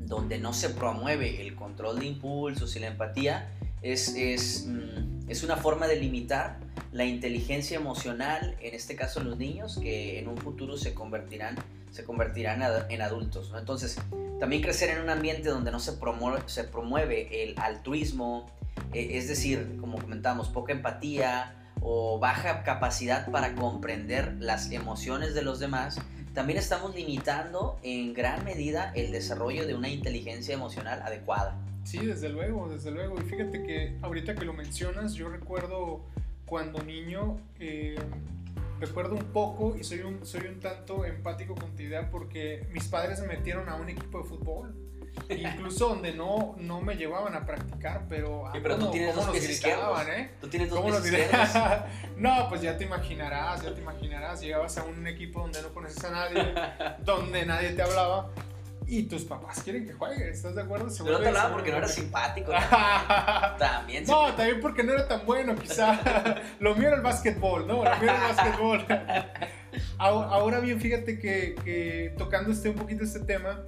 donde no se promueve el control de impulsos y la empatía es, es, mm, es una forma de limitar la inteligencia emocional, en este caso los niños, que en un futuro se convertirán, se convertirán en adultos. Entonces, también crecer en un ambiente donde no se promueve, se promueve el altruismo, eh, es decir, como comentamos, poca empatía o baja capacidad para comprender las emociones de los demás, también estamos limitando en gran medida el desarrollo de una inteligencia emocional adecuada.
Sí, desde luego, desde luego. Y fíjate que ahorita que lo mencionas, yo recuerdo cuando niño, eh, recuerdo un poco y soy un, soy un tanto empático con tu idea porque mis padres me metieron a un equipo de fútbol. [laughs] Incluso donde no, no me llevaban a practicar, pero...
Sí, pero tú tienes dos pies. ¿eh? Tú tienes dos pies [laughs]
no, pues ya te imaginarás, ya te imaginarás. Llegabas a un equipo donde no conoces a nadie, [laughs] donde nadie te hablaba y tus papás quieren que juegues, ¿estás de acuerdo?
Se Pero no te hablaba porque no era simpático. [laughs] también.
No, también porque no era tan bueno, quizá. [laughs] Lo mío era el básquetbol, ¿no? Lo mío era el básquetbol. [laughs] Ahora bien, fíjate que, tocando este, un poquito este tema,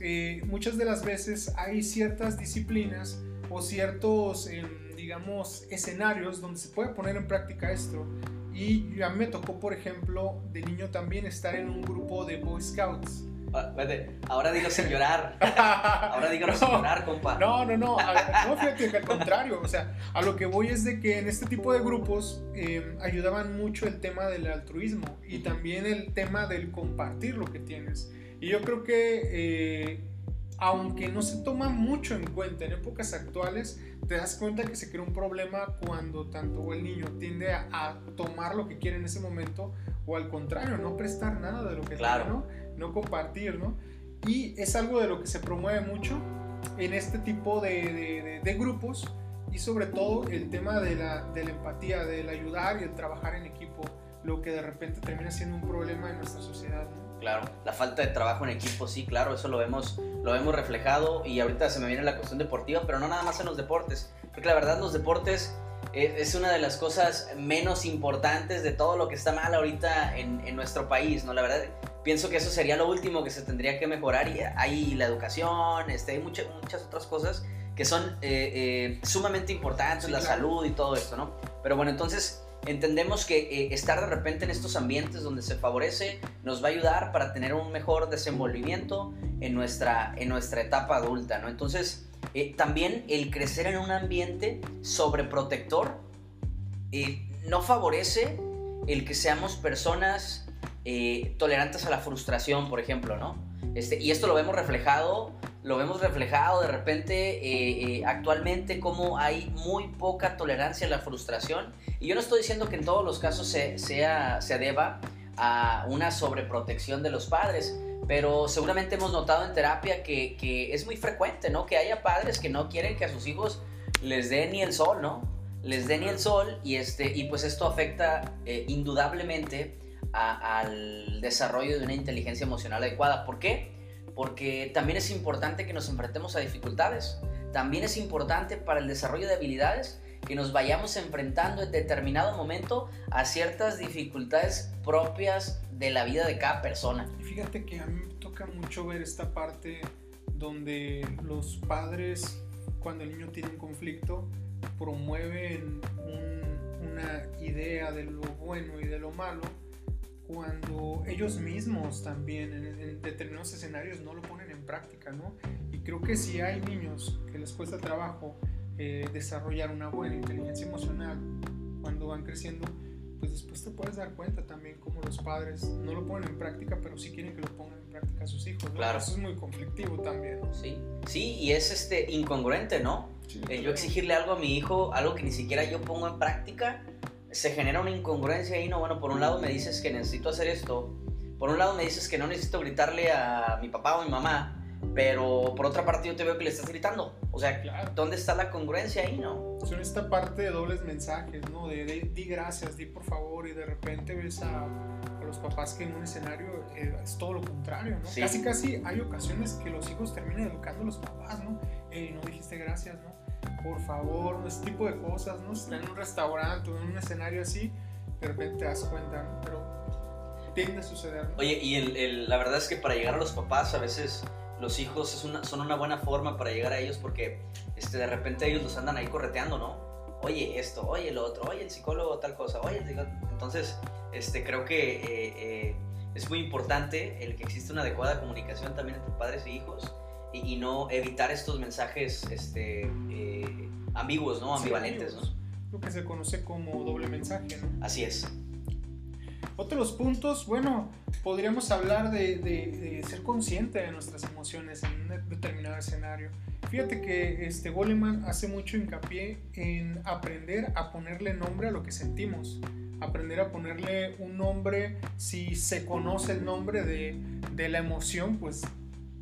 eh, muchas de las veces hay ciertas disciplinas o ciertos, em, digamos, escenarios donde se puede poner en práctica esto. Y a mí me tocó, por ejemplo, de niño también estar en un grupo de Boy Scouts.
Ah, ahora digo sin llorar. [laughs] Ahora digo no, sin llorar, compa.
No, no, no. no, fíjate que al contrario. O sea, a lo que voy es de que en este tipo de grupos em, ayudaban mucho el tema del altruismo y también el tema del compartir lo que tienes. Y yo creo que, eh, aunque no se toma mucho en cuenta en épocas actuales, te das cuenta que se crea un problema cuando tanto el niño tiende a, tomar lo que quiere en ese momento o al contrario, no prestar nada de lo que
claro.
tiene, ¿no? No compartir, ¿no? Y es algo de lo que se promueve mucho en este tipo de, de, grupos y sobre todo el tema de la, de la, empatía, del ayudar y el trabajar en equipo, lo que de repente termina siendo un problema en nuestra sociedad.
Claro, la falta de trabajo en equipo, sí, claro, eso lo vemos, lo vemos reflejado y ahorita se me viene la cuestión deportiva, pero no nada más en los deportes, porque la verdad los deportes es una de las cosas menos importantes de todo lo que está mal ahorita en, en nuestro país, ¿no? La verdad, pienso que eso sería lo último que se tendría que mejorar y hay la educación, este, hay muchas, muchas otras cosas que son eh, eh, sumamente importantes, la salud y todo esto, ¿no? Pero bueno, entonces entendemos que eh, estar de repente en estos ambientes donde se favorece nos va a ayudar para tener un mejor desenvolvimiento en nuestra, en nuestra etapa adulta, ¿no? Entonces, también el crecer en un ambiente sobreprotector no favorece el que seamos personas eh, tolerantes a la frustración, por ejemplo, ¿no? Este, y esto lo vemos reflejado, lo vemos reflejado de repente eh, eh, actualmente como hay muy poca tolerancia a la frustración. Y yo no estoy diciendo que en todos los casos se, sea, se deba a una sobreprotección de los padres, pero seguramente hemos notado en terapia que, que, es muy frecuente, ¿no? Que haya padres que no quieren que a sus hijos les dé ni el sol, ¿no? Les dé ni el sol y, este, y pues esto afecta indudablemente al desarrollo de una inteligencia emocional adecuada. ¿Por qué? Porque también es importante que nos enfrentemos a dificultades. También es importante para el desarrollo de habilidades que nos vayamos enfrentando en determinado momento a ciertas dificultades propias de la vida de cada persona.
Y fíjate que a mí me toca mucho ver esta parte donde los padres, cuando el niño tiene un conflicto, promueven una idea de lo bueno y de lo malo cuando ellos mismos también en, determinados escenarios no lo ponen en práctica, ¿no? Y creo que si hay niños que les cuesta trabajo eh, desarrollar una buena inteligencia emocional cuando van creciendo, pues después te puedes dar cuenta también cómo los padres no lo ponen en práctica, pero sí quieren que lo pongan en práctica sus hijos. ¿no?
Claro.
Eso es muy conflictivo también.
Sí, sí, y es este incongruente, ¿no?
Sí,
yo
claro.
exigirle algo a mi hijo, algo que ni siquiera yo pongo en práctica, se genera una incongruencia ahí, ¿no? Bueno, por un lado me dices que necesito hacer esto, por un lado me dices que no necesito gritarle a mi papá o mi mamá, pero por otra parte yo te veo que le estás gritando. O sea,
Claro.
¿dónde está la congruencia ahí, no?
Son esta parte de dobles mensajes, ¿no? De, de- di gracias, di por favor, y de repente ves a, a los papás que en un escenario eh, es todo lo contrario, ¿no?
Sí.
Casi, casi hay ocasiones que los hijos terminan educando a los papás, ¿no? Ey, no dijiste gracias, ¿no? Por favor, ese tipo de cosas, ¿no? Si en un restaurante o en un escenario así, de repente te das cuenta, ¿no? Pero tiende a suceder, ¿no?
Oye, y el- el- la verdad es que para llegar a los papás a veces los hijos es una, son una buena forma para llegar a ellos porque este, de repente ellos los andan ahí correteando, ¿no? Oye esto, oye lo otro, oye el psicólogo tal cosa, oye el. Entonces, este, creo que eh, eh, es muy importante el que exista una adecuada comunicación también entre padres e hijos y, y no evitar estos mensajes este, eh, ambiguos, ¿no?
Sí,
Ambivalentes,
amigos.
¿no?
Lo que se conoce como doble mensaje, ¿no?
Así es.
Otros puntos, bueno, podríamos hablar de, de- de ser consciente de nuestras emociones en un determinado escenario. Fíjate que este Goleman hace mucho hincapié en aprender a ponerle nombre a lo que sentimos. Aprender a ponerle un nombre, si se conoce el nombre de, de la emoción, pues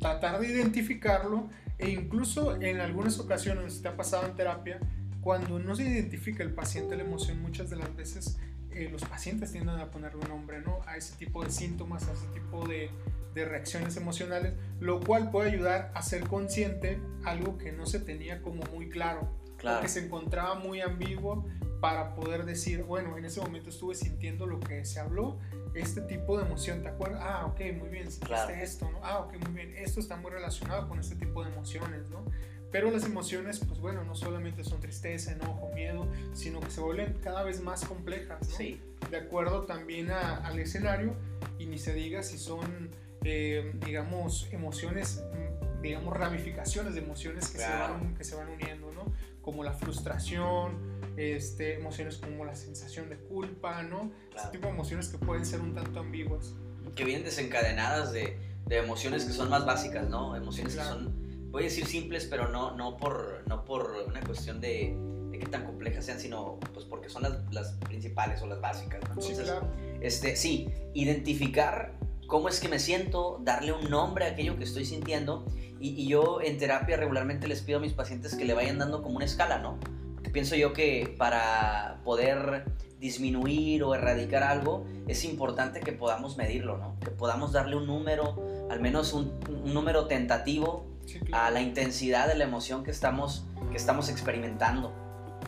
tratar de identificarlo e incluso en algunas ocasiones, te ha pasado en terapia, cuando no se identifica el paciente la emoción, muchas de las veces eh, los pacientes tienden a ponerle un nombre ¿no? a ese tipo de síntomas, a ese tipo de, de reacciones emocionales, lo cual puede ayudar a ser consciente algo que no se tenía como muy claro,
Claro.
que se encontraba muy ambiguo para poder decir, bueno, en ese momento estuve sintiendo lo que se habló, este tipo de emoción, ¿te acuerdas? Ah, ok, muy bien, sentiste
Claro.
esto, ¿no? Ah, ok, muy bien, esto está muy relacionado con este tipo de emociones, ¿no? Pero las emociones, pues bueno, no solamente son tristeza, enojo, miedo, sino que se vuelven cada vez más complejas, ¿no?
Sí,
de acuerdo también a- al escenario y ni se diga si son, eh, digamos, emociones, mm, digamos, ramificaciones de emociones que,
Claro.
se van, que se van uniendo, ¿no? Como la frustración, este, emociones como la sensación de culpa, ¿no?
Claro.
Ese tipo de emociones que pueden ser un tanto ambiguas.
que vienen desencadenadas de, de emociones que son más básicas, ¿no? Emociones
Claro.
que son, voy a decir simples, pero no, no, por, no por una cuestión de, de qué tan complejas sean, sino pues porque son las, las principales o las básicas, ¿no?
Sí,
Entonces,
claro.
este, sí, identificar cómo es que me siento, darle un nombre a aquello que estoy sintiendo. Y, y yo en terapia regularmente les pido a mis pacientes que le vayan dando como una escala, ¿no? Pienso yo que para poder disminuir o erradicar algo, es importante que podamos medirlo, ¿no? Que podamos darle un número, al menos un, un número tentativo
Sí,
a
claro.
la intensidad de la emoción que estamos, que estamos experimentando.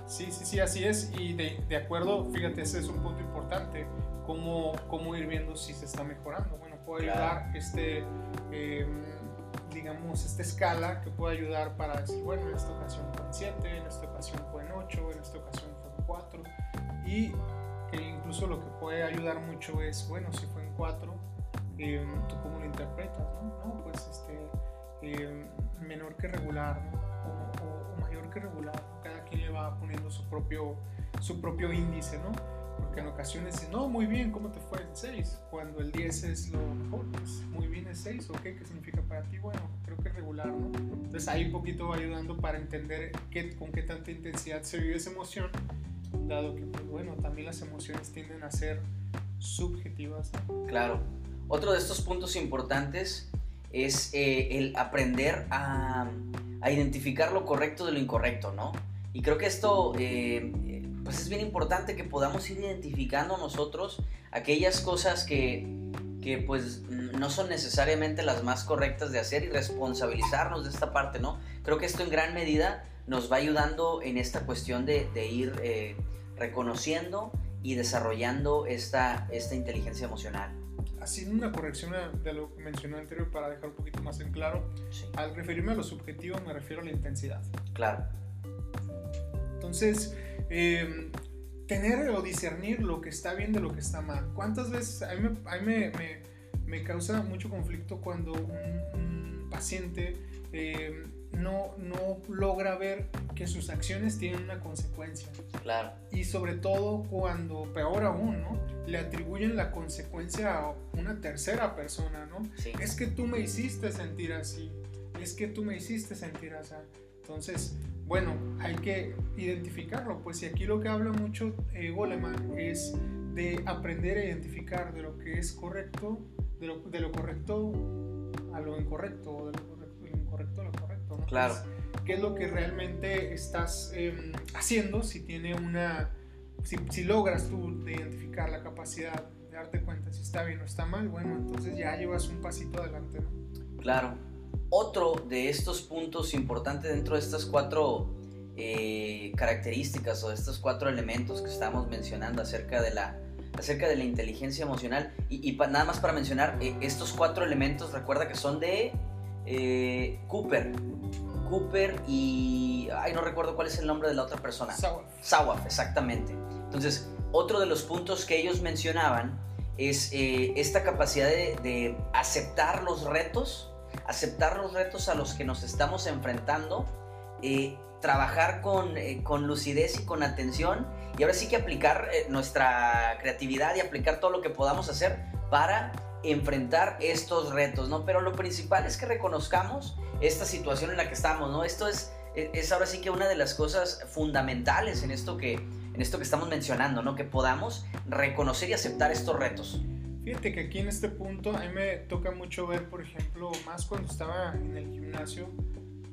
Sí, sí, sí, así es. Y de, de acuerdo, fíjate, ese es un punto importante. Cómo, cómo ir viendo si se está mejorando. Bueno, puede
Claro.
ayudar este, eh, digamos, esta escala que puede ayudar para decir, bueno, en esta ocasión fue en 7, en esta ocasión fue en 8, en esta ocasión fue en 4. Y que incluso lo que puede ayudar mucho es, bueno, si fue en 4, ¿tú cómo lo interpretas? No, No, pues este, eh, menor que regular, ¿no? o, o- o mayor que regular. Cada quien le va poniendo su propio, su propio índice, ¿no? Porque en ocasiones dicen, no, muy bien, ¿cómo te fue? 6. Cuando el 10 es lo mejor, pues muy bien es 6, ¿ok? ¿Qué significa para ti? Bueno, creo que regular, ¿no? Entonces ahí un poquito va ayudando para entender qué, con qué tanta intensidad se vive esa emoción, dado que, pues bueno, también las emociones tienden a ser subjetivas.
Claro. Otro de estos puntos importantes es eh, el aprender a, a identificar lo correcto de lo incorrecto, ¿no? Y creo que esto, eh, pues es bien importante que podamos ir identificando nosotros aquellas cosas que, que pues no son necesariamente las más correctas de hacer y responsabilizarnos de esta parte, ¿no? Creo que esto en gran medida nos va ayudando en esta cuestión de, de ir eh, reconociendo y desarrollando esta, esta inteligencia emocional.
Haciendo una corrección de lo que mencioné anterior para dejar un poquito más en claro,
Sí,
al referirme a lo subjetivo me refiero a la intensidad.
claro.
Entonces, eh, tener o discernir lo que está bien de lo que está mal. ¿Cuántas veces a mí me, a mí me, me- me causa mucho conflicto cuando un, un paciente eh, no, no logra ver que sus acciones tienen una consecuencia.
Claro.
Y sobre todo cuando, peor aún, ¿no? Le atribuyen la consecuencia a una tercera persona, ¿no?
Sí.
Es que tú me hiciste sentir así, es que tú me hiciste sentir así. Entonces, bueno, hay que identificarlo, pues y aquí lo que habla mucho eh, Goleman es de aprender a identificar de lo que es correcto, de lo, de lo correcto a lo incorrecto, o de lo, correcto, de lo incorrecto a lo correcto, ¿no?
Claro.
Pues, ¿Qué es lo que realmente estás eh, haciendo? Si tiene una, si, si logras tú de identificar la capacidad de darte cuenta si está bien o está mal, bueno, entonces ya llevas un pasito adelante, ¿no?
Claro. Otro de estos puntos importantes dentro de estas cuatro eh, características o de estos cuatro elementos que estamos mencionando acerca de la, acerca de la inteligencia emocional. Y, y pa- nada más para mencionar, eh, estos cuatro elementos, recuerda que son de eh, Cooper. Cooper y... Ay, no recuerdo cuál es el nombre de la otra persona.
Sauer.
Sawaf, exactamente. Entonces, otro de los puntos que ellos mencionaban es eh, esta capacidad de, de aceptar los retos, aceptar los retos a los que nos estamos enfrentando, eh, trabajar con, eh, con lucidez y con atención, y ahora sí que aplicar eh, nuestra creatividad y aplicar todo lo que podamos hacer para enfrentar estos retos, ¿no? Pero lo principal es que reconozcamos esta situación en la que estamos, ¿no? Esto es, es es ahora sí que una de las cosas fundamentales en esto que, en esto que estamos mencionando, ¿no? Que podamos reconocer y aceptar estos retos.
Fíjate que aquí en este punto a mí me toca mucho ver, por ejemplo, más cuando estaba en el gimnasio,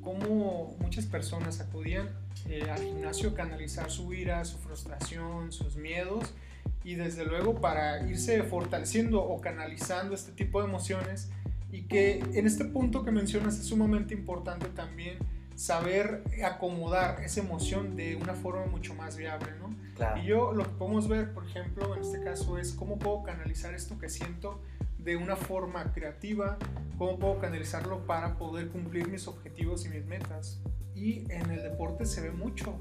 cómo muchas personas acudían eh, al gimnasio a canalizar su ira, su frustración, sus miedos y desde luego para irse fortaleciendo o canalizando este tipo de emociones y que en este punto que mencionas es sumamente importante también saber acomodar esa emoción de una forma mucho más viable, ¿no?
Claro.
Y yo lo que podemos ver, por ejemplo, en este caso es cómo puedo canalizar esto que siento de una forma creativa, cómo puedo canalizarlo para poder cumplir mis objetivos y mis metas. Y en el deporte se ve mucho.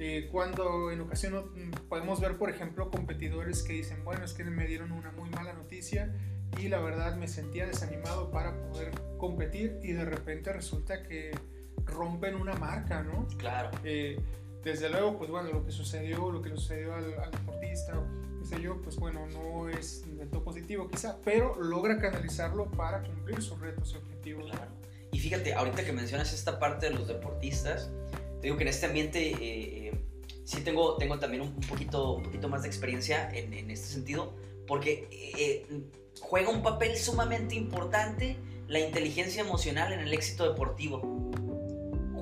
Eh, cuando en ocasiones mm, podemos ver, por ejemplo, competidores que dicen, bueno, es que me dieron una muy mala noticia y la verdad me sentía desanimado para poder competir y de repente resulta que rompen una marca, ¿no?
Claro.
Eh, desde luego, pues bueno, lo que sucedió, lo que le sucedió al, al deportista, qué sé yo, pues bueno, no es del todo positivo quizá, pero logra canalizarlo para cumplir sus retos y objetivos.
Claro. Y fíjate, ahorita que mencionas esta parte de los deportistas, te digo que en este ambiente eh, eh, sí tengo, tengo también un, un poquito, un poquito más de experiencia en, en este sentido, porque eh, eh, juega un papel sumamente importante la inteligencia emocional en el éxito deportivo.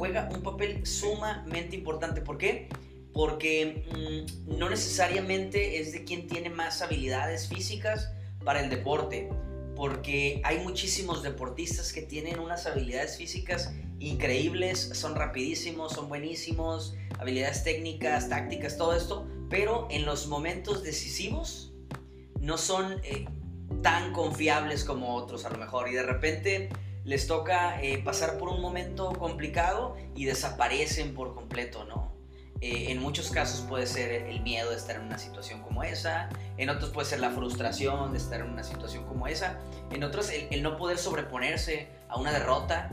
Juega un papel sumamente importante. ¿Por qué? Porque mm, no necesariamente es de quien tiene más habilidades físicas para el deporte porque hay muchísimos deportistas que tienen unas habilidades físicas increíbles, son rapidísimos, son buenísimos, habilidades técnicas, tácticas, todo esto, pero en los momentos decisivos no son eh, tan confiables como otros a lo mejor y de repente les toca eh, pasar por un momento complicado y desaparecen por completo, ¿no? Eh, en muchos casos puede ser el miedo de estar en una situación como esa, en otros puede ser la frustración de estar en una situación como esa, en otros el, el no poder sobreponerse a una derrota,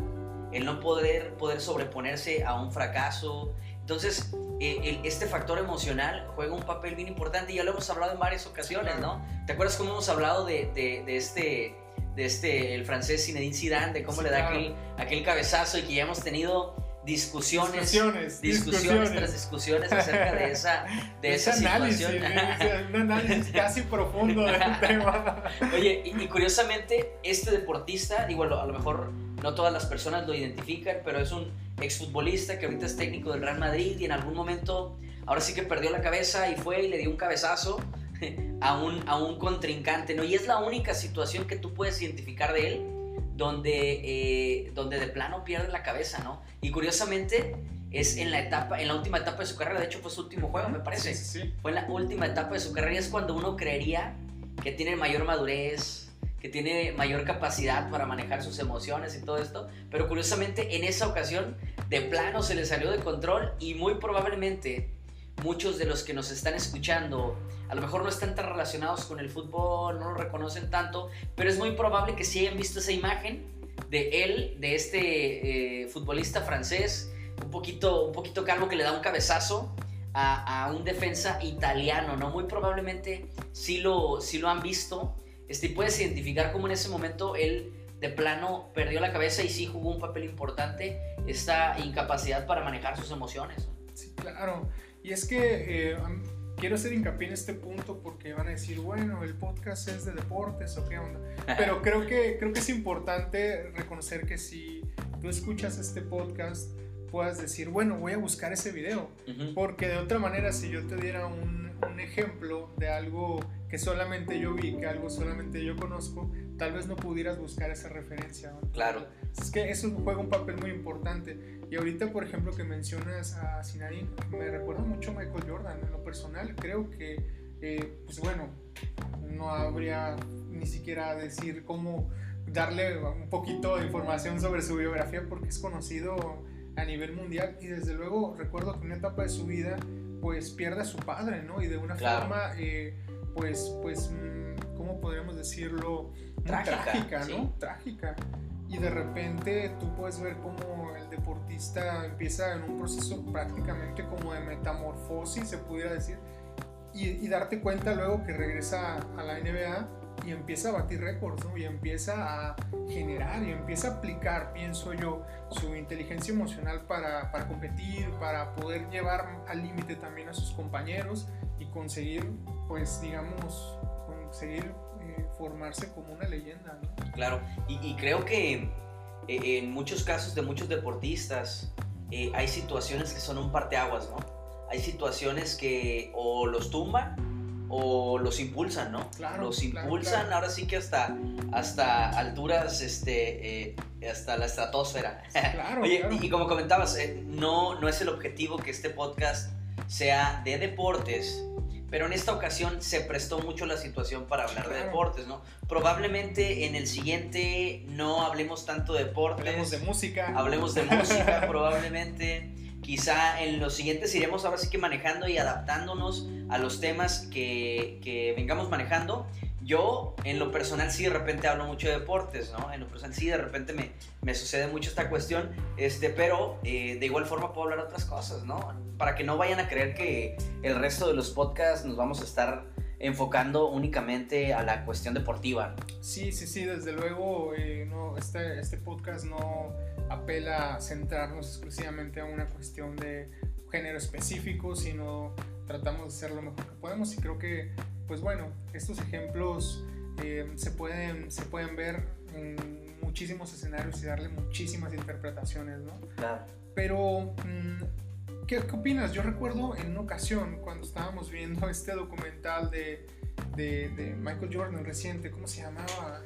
el no poder, poder sobreponerse a un fracaso. Entonces, eh, el- este factor emocional juega un papel bien importante y ya lo hemos hablado en varias ocasiones, ¿no? ¿Te acuerdas cómo hemos hablado de, de- de este, de este, el francés Zinedine Zidane, de cómo
Sí,
le da
claro.
aquel, aquel cabezazo y que ya hemos tenido discusiones,
Discusiones,
discusiones tras discusiones acerca de esa, de esa
análisis,
situación.
un análisis [laughs] casi profundo del tema.
Oye, y, y curiosamente, este deportista, digo, a lo mejor no todas las personas lo identifican, pero es un exfutbolista que ahorita es técnico del Real Madrid y en algún momento, ahora sí que perdió la cabeza y fue y le dio un cabezazo [laughs] a un, a un contrincante, ¿no? Y es la única situación que tú puedes identificar de él donde, eh, donde de plano pierde la cabeza, ¿no? Y curiosamente es en la etapa, en la última etapa de su carrera, de hecho fue su último juego, me parece
Sí, sí, sí.
fue en la última etapa de su carrera y es cuando uno creería que tiene mayor madurez, que tiene mayor capacidad para manejar sus emociones y todo esto, pero curiosamente en esa ocasión de plano se le salió de control y muy probablemente muchos de los que nos están escuchando a lo mejor no están tan relacionados con el fútbol, no lo reconocen tanto, pero es muy probable que sí hayan visto esa imagen de él, de este eh, futbolista francés, un poquito, un poquito calvo que le da un cabezazo a, un defensa italiano, ¿no? Muy probablemente sí lo, sí lo han visto. Este, puedes identificar cómo en ese momento él de plano perdió la cabeza y sí jugó un papel importante esta incapacidad para manejar sus emociones.
Sí, claro. Y es que eh, quiero hacer hincapié en este punto porque van a decir, bueno, el podcast es de deportes o qué onda. Pero creo que, creo que es importante reconocer que si tú escuchas este podcast, puedas decir, bueno, voy a buscar ese video. Porque de otra manera, si yo te diera un, un, ejemplo de algo que solamente yo vi, que algo solamente yo conozco, tal vez no pudieras buscar esa referencia.
Claro.
Es que eso juega un papel muy importante. Y ahorita, por ejemplo, que mencionas a Sinarin, me recuerda mucho a Michael Jordan. En lo personal, creo que, eh, pues bueno, no habría ni siquiera decir cómo darle un poquito de información sobre su biografía porque es conocido a nivel mundial y desde luego recuerdo que en una etapa de su vida pues pierde a su padre, ¿no? Y de una forma eh, pues, pues, mm, ¿cómo podríamos decirlo? Trágica, ¿no? Trágica. Y de repente tú puedes ver cómo el deportista empieza en un proceso prácticamente como de metamorfosis, se pudiera decir, y, y darte cuenta luego que regresa a la NBA y empieza a batir récords, ¿no? Y empieza a generar y empieza a aplicar, pienso yo, su inteligencia emocional para, para competir, para poder llevar al límite también a sus compañeros y conseguir, pues, digamos, conseguir formarse como una leyenda, ¿no?
Claro, y, creo que eh, en muchos casos de muchos deportistas eh, hay situaciones que son un parteaguas, ¿no? Hay situaciones que o los tumban o los impulsan, ¿no?
Claro,
los impulsan ahora sí que hasta, hasta alturas, este, eh, hasta la estratosfera.
Claro, [laughs] Oye,
y como comentabas, eh, no, no es el objetivo que este podcast sea de deportes, pero en esta ocasión se prestó mucho la situación para hablar de deportes, ¿no? Probablemente en el siguiente no hablemos tanto de deportes.
Hablemos de música.
Hablemos de música, [laughs] probablemente. Quizá en los siguientes iremos ahora sí que manejando y adaptándonos a los temas que, que vengamos manejando. Yo, en lo personal, sí de repente hablo mucho de deportes, ¿no? En lo personal, sí de repente me, me sucede mucho esta cuestión, este, pero eh, de igual forma puedo hablar de otras cosas, ¿no? Para que no vayan a creer que el resto de los podcasts nos vamos a estar enfocando únicamente a la cuestión deportiva.
Sí, sí, sí, desde luego, eh, no, este, este podcast no apela a centrarnos exclusivamente a una cuestión de género específico, sino tratamos de hacer lo mejor que podemos y creo que, pues bueno, estos ejemplos eh, se, pueden, se pueden ver en muchísimos escenarios y darle muchísimas interpretaciones, ¿no?
Claro.
Pero, mm, ¿qué, ¿qué, opinas? Yo recuerdo en una ocasión cuando estábamos viendo este documental de, de, de Michael Jordan reciente, ¿cómo se llamaba?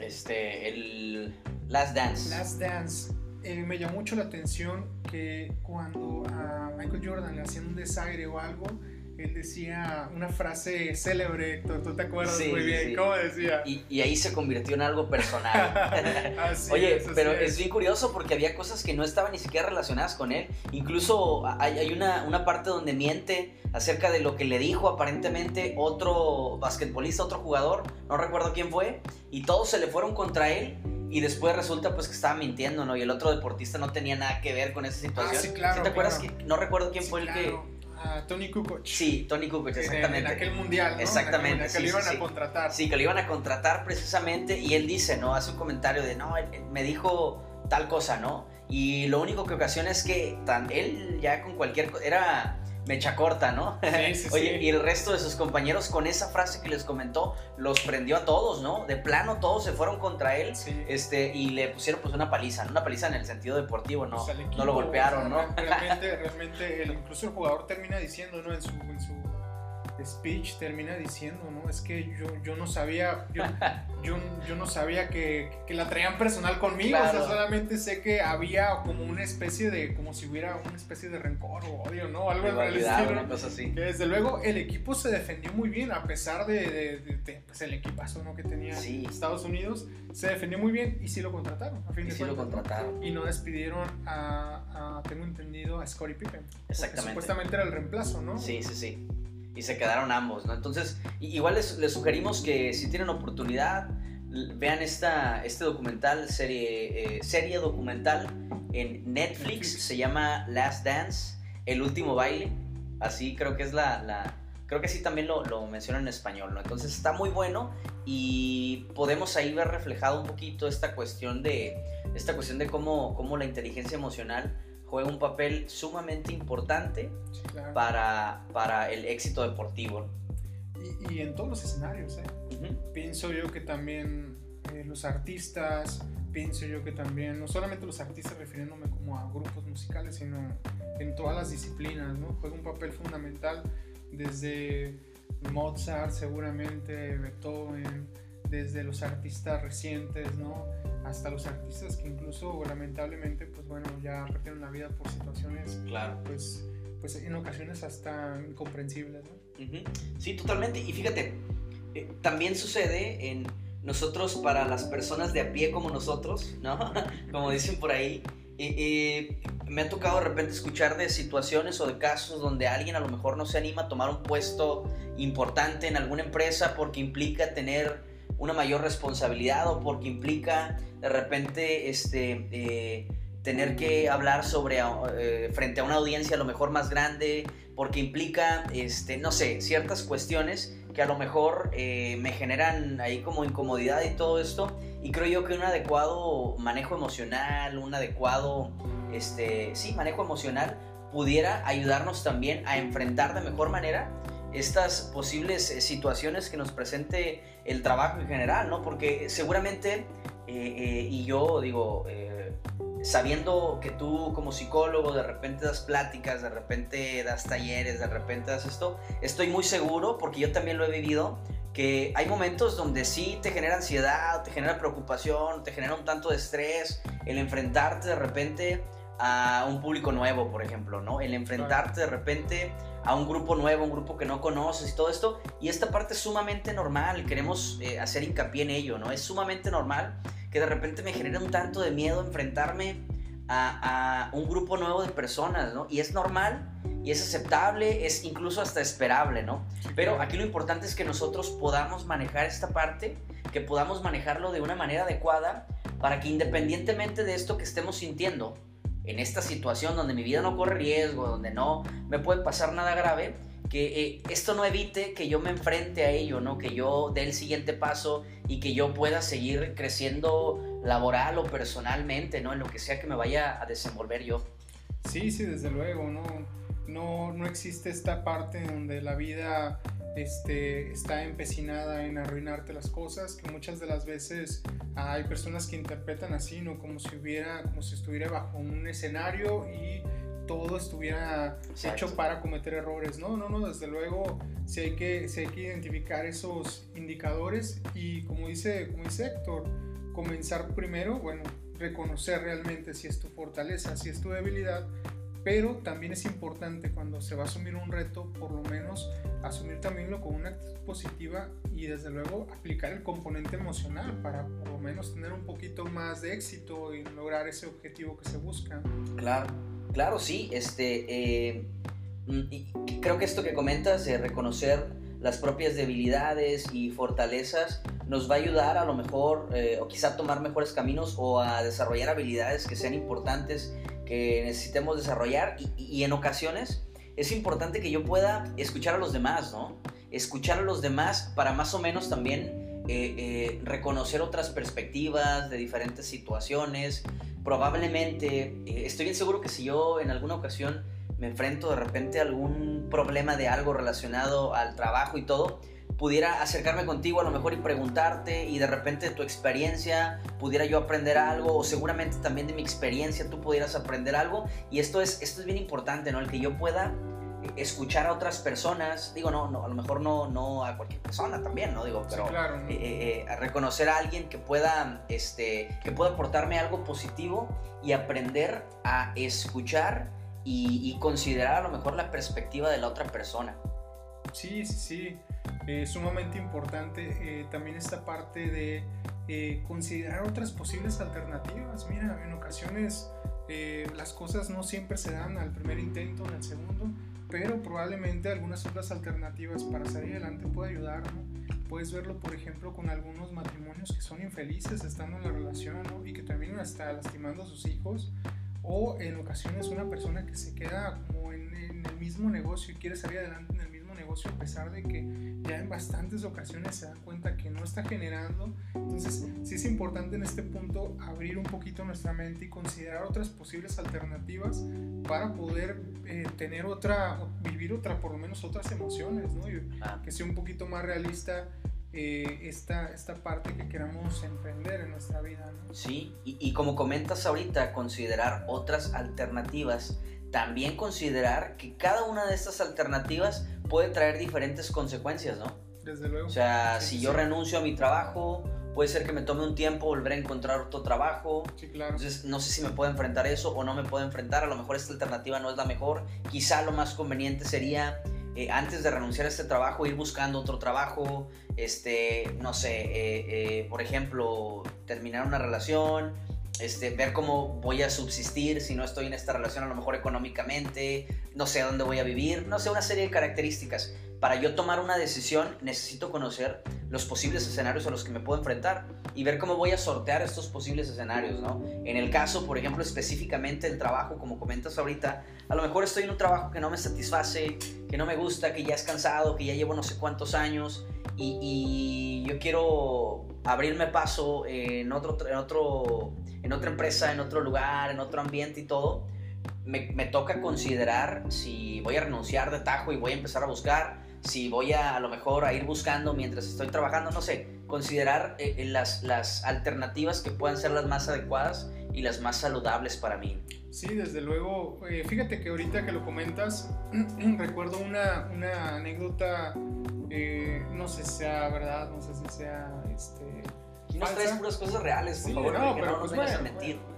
Este, el Last Dance.
Last Dance eh, me llamó mucho la atención que cuando a Michael Jordan le hacían un desaire o algo, él decía una frase célebre, ¿tú, te acuerdas muy bien? ¿Cómo decía?
Y, ahí se convirtió en algo personal. [laughs] [laughs] Oye, pero es. bien curioso porque había cosas que no estaban ni siquiera relacionadas con él. Incluso hay, hay una, una, parte donde miente acerca de lo que le dijo aparentemente otro basquetbolista, otro jugador, no recuerdo quién fue, y todos se le fueron contra él y después resulta pues que estaba mintiendo, ¿no? Y el otro deportista no tenía nada que ver con esa situación.
Ah, sí, claro.
¿Te acuerdas que no recuerdo quién fue el que
Tony Kukoc.
Sí, Tony Kukoc, exactamente.
En, aquel mundial, ¿no?
Exactamente.
que, lo iban a contratar.
Sí, que lo iban a contratar precisamente y él dice, ¿no? Hace un comentario de, no, me dijo tal cosa, ¿no? Y lo único que ocasiona es que tan, él ya con cualquier cosa, era mecha corta, ¿no?
Sí, [laughs] sí,
Oye, y el resto de sus compañeros con esa frase que les comentó, los prendió a todos, ¿no? De plano todos se fueron contra él este, y le pusieron pues una paliza, ¿no? una paliza en el sentido deportivo, ¿no?
Pues
no lo golpearon, ¿no?
Realmente, [laughs] realmente, incluso el jugador termina diciendo, ¿no? En su, en su speech termina diciendo, ¿no? Es que yo, yo no sabía, [laughs] yo, yo, no sabía que, que, la traían personal conmigo, o sea, solamente sé que había como una especie de, como si hubiera una especie de rencor o odio, ¿no? Algo
Una cosa así.
Que desde luego el equipo se defendió muy bien, a pesar de, de, pues el equipazo, ¿no? Que tenía Estados Unidos, se defendió muy bien y sí lo contrataron, a fin
y
de
sí lo contrataron.
Y no despidieron a, a, tengo entendido, a Scottie Pippen.
Exactamente.
Supuestamente era el reemplazo, ¿no?
Sí, sí, sí y se quedaron ambos, ¿no? Entonces, igual les, sugerimos que si tienen oportunidad, vean esta, este documental, serie, eh, serie documental en Netflix, se llama Last Dance, El último baile, así creo que es la, la creo que sí también lo, lo mencionan en español, ¿no? Entonces está muy bueno y podemos ahí ver reflejado un poquito esta cuestión de, esta cuestión de cómo, cómo la inteligencia emocional juega un papel sumamente importante para, para el éxito deportivo.
Y, y, en todos los escenarios, ¿eh? Pienso yo que también eh, los artistas, pienso yo que también, no solamente los artistas refiriéndome como a grupos musicales, sino en todas las disciplinas, ¿no? Juega un papel fundamental desde Mozart, seguramente Beethoven, desde los artistas recientes, ¿no? Hasta los artistas que incluso lamentablemente, pues bueno, ya perdieron la vida por situaciones,
claro.
pues, pues en ocasiones hasta incomprensibles, ¿no?
Sí, totalmente. Y fíjate, eh, también sucede en nosotros para las personas de a pie como nosotros, ¿no? [laughs] como dicen por ahí, y, me ha tocado de repente escuchar de situaciones o de casos donde alguien a lo mejor no se anima a tomar un puesto importante en alguna empresa porque implica tener una mayor responsabilidad o porque implica de repente este, eh, tener que hablar sobre, eh, frente a una audiencia a lo mejor más grande, porque implica, este, no sé, ciertas cuestiones que a lo mejor eh, me generan ahí como incomodidad y todo esto. Y creo yo que un adecuado manejo emocional, un adecuado, este, sí, manejo emocional pudiera ayudarnos también a enfrentar de mejor manera estas posibles eh, situaciones que nos presente el trabajo en general, ¿no? Porque seguramente, eh, y yo digo, sabiendo que tú como psicólogo de repente das pláticas, de repente das talleres, de repente das esto, estoy muy seguro, porque yo también lo he vivido, que hay momentos donde sí te genera ansiedad, te genera preocupación, te genera un tanto de estrés, el enfrentarte de repente a un público nuevo, por ejemplo, ¿no? El enfrentarte de repente a un grupo nuevo, un grupo que no conoces y todo esto. Y esta parte es sumamente normal, queremos eh, hacer hincapié en ello, ¿no? Es sumamente normal que de repente me genera un tanto de miedo enfrentarme a, un grupo nuevo de personas, ¿no? Y es normal y es aceptable, es incluso hasta esperable, ¿no? Pero aquí lo importante es que nosotros podamos manejar esta parte, que podamos manejarlo de una manera adecuada para que independientemente de esto que estemos sintiendo, en esta situación donde mi vida no corre riesgo, donde no me puede pasar nada grave, que eh, esto no evite que yo me enfrente a ello, ¿no? Que yo dé el siguiente paso y que yo pueda seguir creciendo laboral o personalmente, ¿no? En lo que sea que me vaya a desenvolver yo.
Sí, sí, desde luego, ¿no? No, no existe esta parte donde la vida este, está empecinada en arruinarte las cosas, que muchas de las veces hay personas que interpretan así, ¿no? Como si hubiera, como si estuviera bajo un escenario y todo estuviera hecho para cometer errores. No, no, no, desde luego sí hay que, hay que identificar esos indicadores y como dice, como dice Héctor, comenzar primero, bueno, reconocer realmente si es tu fortaleza, si es tu debilidad, pero también es importante cuando se va a asumir un reto, por lo menos asumir también con una actitud positiva y desde luego aplicar el componente emocional para por lo menos tener un poquito más de éxito y lograr ese objetivo que se busca.
Claro. Claro, sí. Este, eh, mm, creo que esto que comentas, de reconocer las propias debilidades y fortalezas, nos va a ayudar a lo mejor, eh, o quizá tomar mejores caminos o a desarrollar habilidades que sean importantes, que necesitemos desarrollar. Y, en ocasiones es importante que yo pueda escuchar a los demás, ¿no? Escuchar a los demás para más o menos también eh, reconocer otras perspectivas de diferentes situaciones, probablemente, eh, estoy bien seguro que si yo en alguna ocasión me enfrento de repente a algún problema de algo relacionado al trabajo y todo, pudiera acercarme contigo a lo mejor y preguntarte y de repente de tu experiencia pudiera yo aprender algo o seguramente también de mi experiencia tú pudieras aprender algo y esto es, esto es bien importante, ¿no? El que yo pueda escuchar a otras personas, digo, no, no a lo mejor no, no a cualquier persona también, ¿no? Digo, pero eh, eh, eh, reconocer a alguien que pueda, este, que pueda aportarme algo positivo y aprender a escuchar y, considerar a lo mejor la perspectiva de la otra persona.
Sí, sí, sí. Es sumamente importante también esta parte de considerar otras posibles alternativas. Mira, en ocasiones las cosas no siempre se dan al primer intento, en el segundo pero probablemente algunas otras alternativas para salir adelante puede ayudar, ¿no? Puedes verlo, por ejemplo, con algunos matrimonios que son infelices estando en la relación y que terminan hasta lastimando a sus hijos. O en ocasiones una persona que se queda como en, en el mismo negocio y quiere salir adelante en el mismo negocio a pesar de que ya en bastantes ocasiones se dan cuenta que no está generando. Entonces, sí es importante en este punto abrir un poquito nuestra mente y considerar otras posibles alternativas para poder eh, tener otra, vivir otra, por lo menos otras emociones, ¿no? Y
Ah.
que sea un poquito más realista eh, esta, esta parte que queramos emprender en nuestra vida, ¿no?
Sí, y, y como comentas ahorita, considerar otras alternativas, también considerar que cada una de estas alternativas puede traer diferentes consecuencias, ¿no?
Desde luego.
O sea,
Sí,
si
sí,
yo renuncio a mi trabajo, puede ser que me tome un tiempo volver a encontrar otro trabajo.
Sí, claro.
Entonces, no sé si me puedo enfrentar a eso o no me puedo enfrentar. A lo mejor esta alternativa no es la mejor. Quizá lo más conveniente sería, eh, antes de renunciar a este trabajo, ir buscando otro trabajo. Este, no sé, eh, eh, por ejemplo, terminar una relación. Este, ver cómo voy a subsistir si no estoy en esta relación, a lo mejor económicamente, no sé dónde voy a vivir, no sé, una serie de características. Para yo tomar una decisión necesito conocer los posibles escenarios a los que me puedo enfrentar y ver cómo voy a sortear estos posibles escenarios, ¿no? En el caso, por ejemplo, específicamente del trabajo, como comentas ahorita, a lo mejor estoy en un trabajo que no me satisface, que no me gusta, que ya es cansado, que ya llevo no sé cuántos años y, y yo quiero abrirme paso en, otro, en, otro, en otra empresa, en otro lugar, en otro ambiente y todo. Me, me toca considerar si voy a renunciar de tajo y voy a empezar a buscar, si voy a a lo mejor a ir buscando mientras estoy trabajando, no sé, considerar eh, eh, las, las alternativas que puedan ser las más adecuadas y las más saludables para mí.
Sí, desde luego. Eh, fíjate que ahorita que lo comentas, [clears throat] recuerdo una, una anécdota, eh, no sé si sea verdad, no sé si sea este,
Aquí nos
falsa.
traes puras cosas reales, por
Sí,
favor,
no, pero
no
pues
vengas
bueno,
a mentir.
bueno,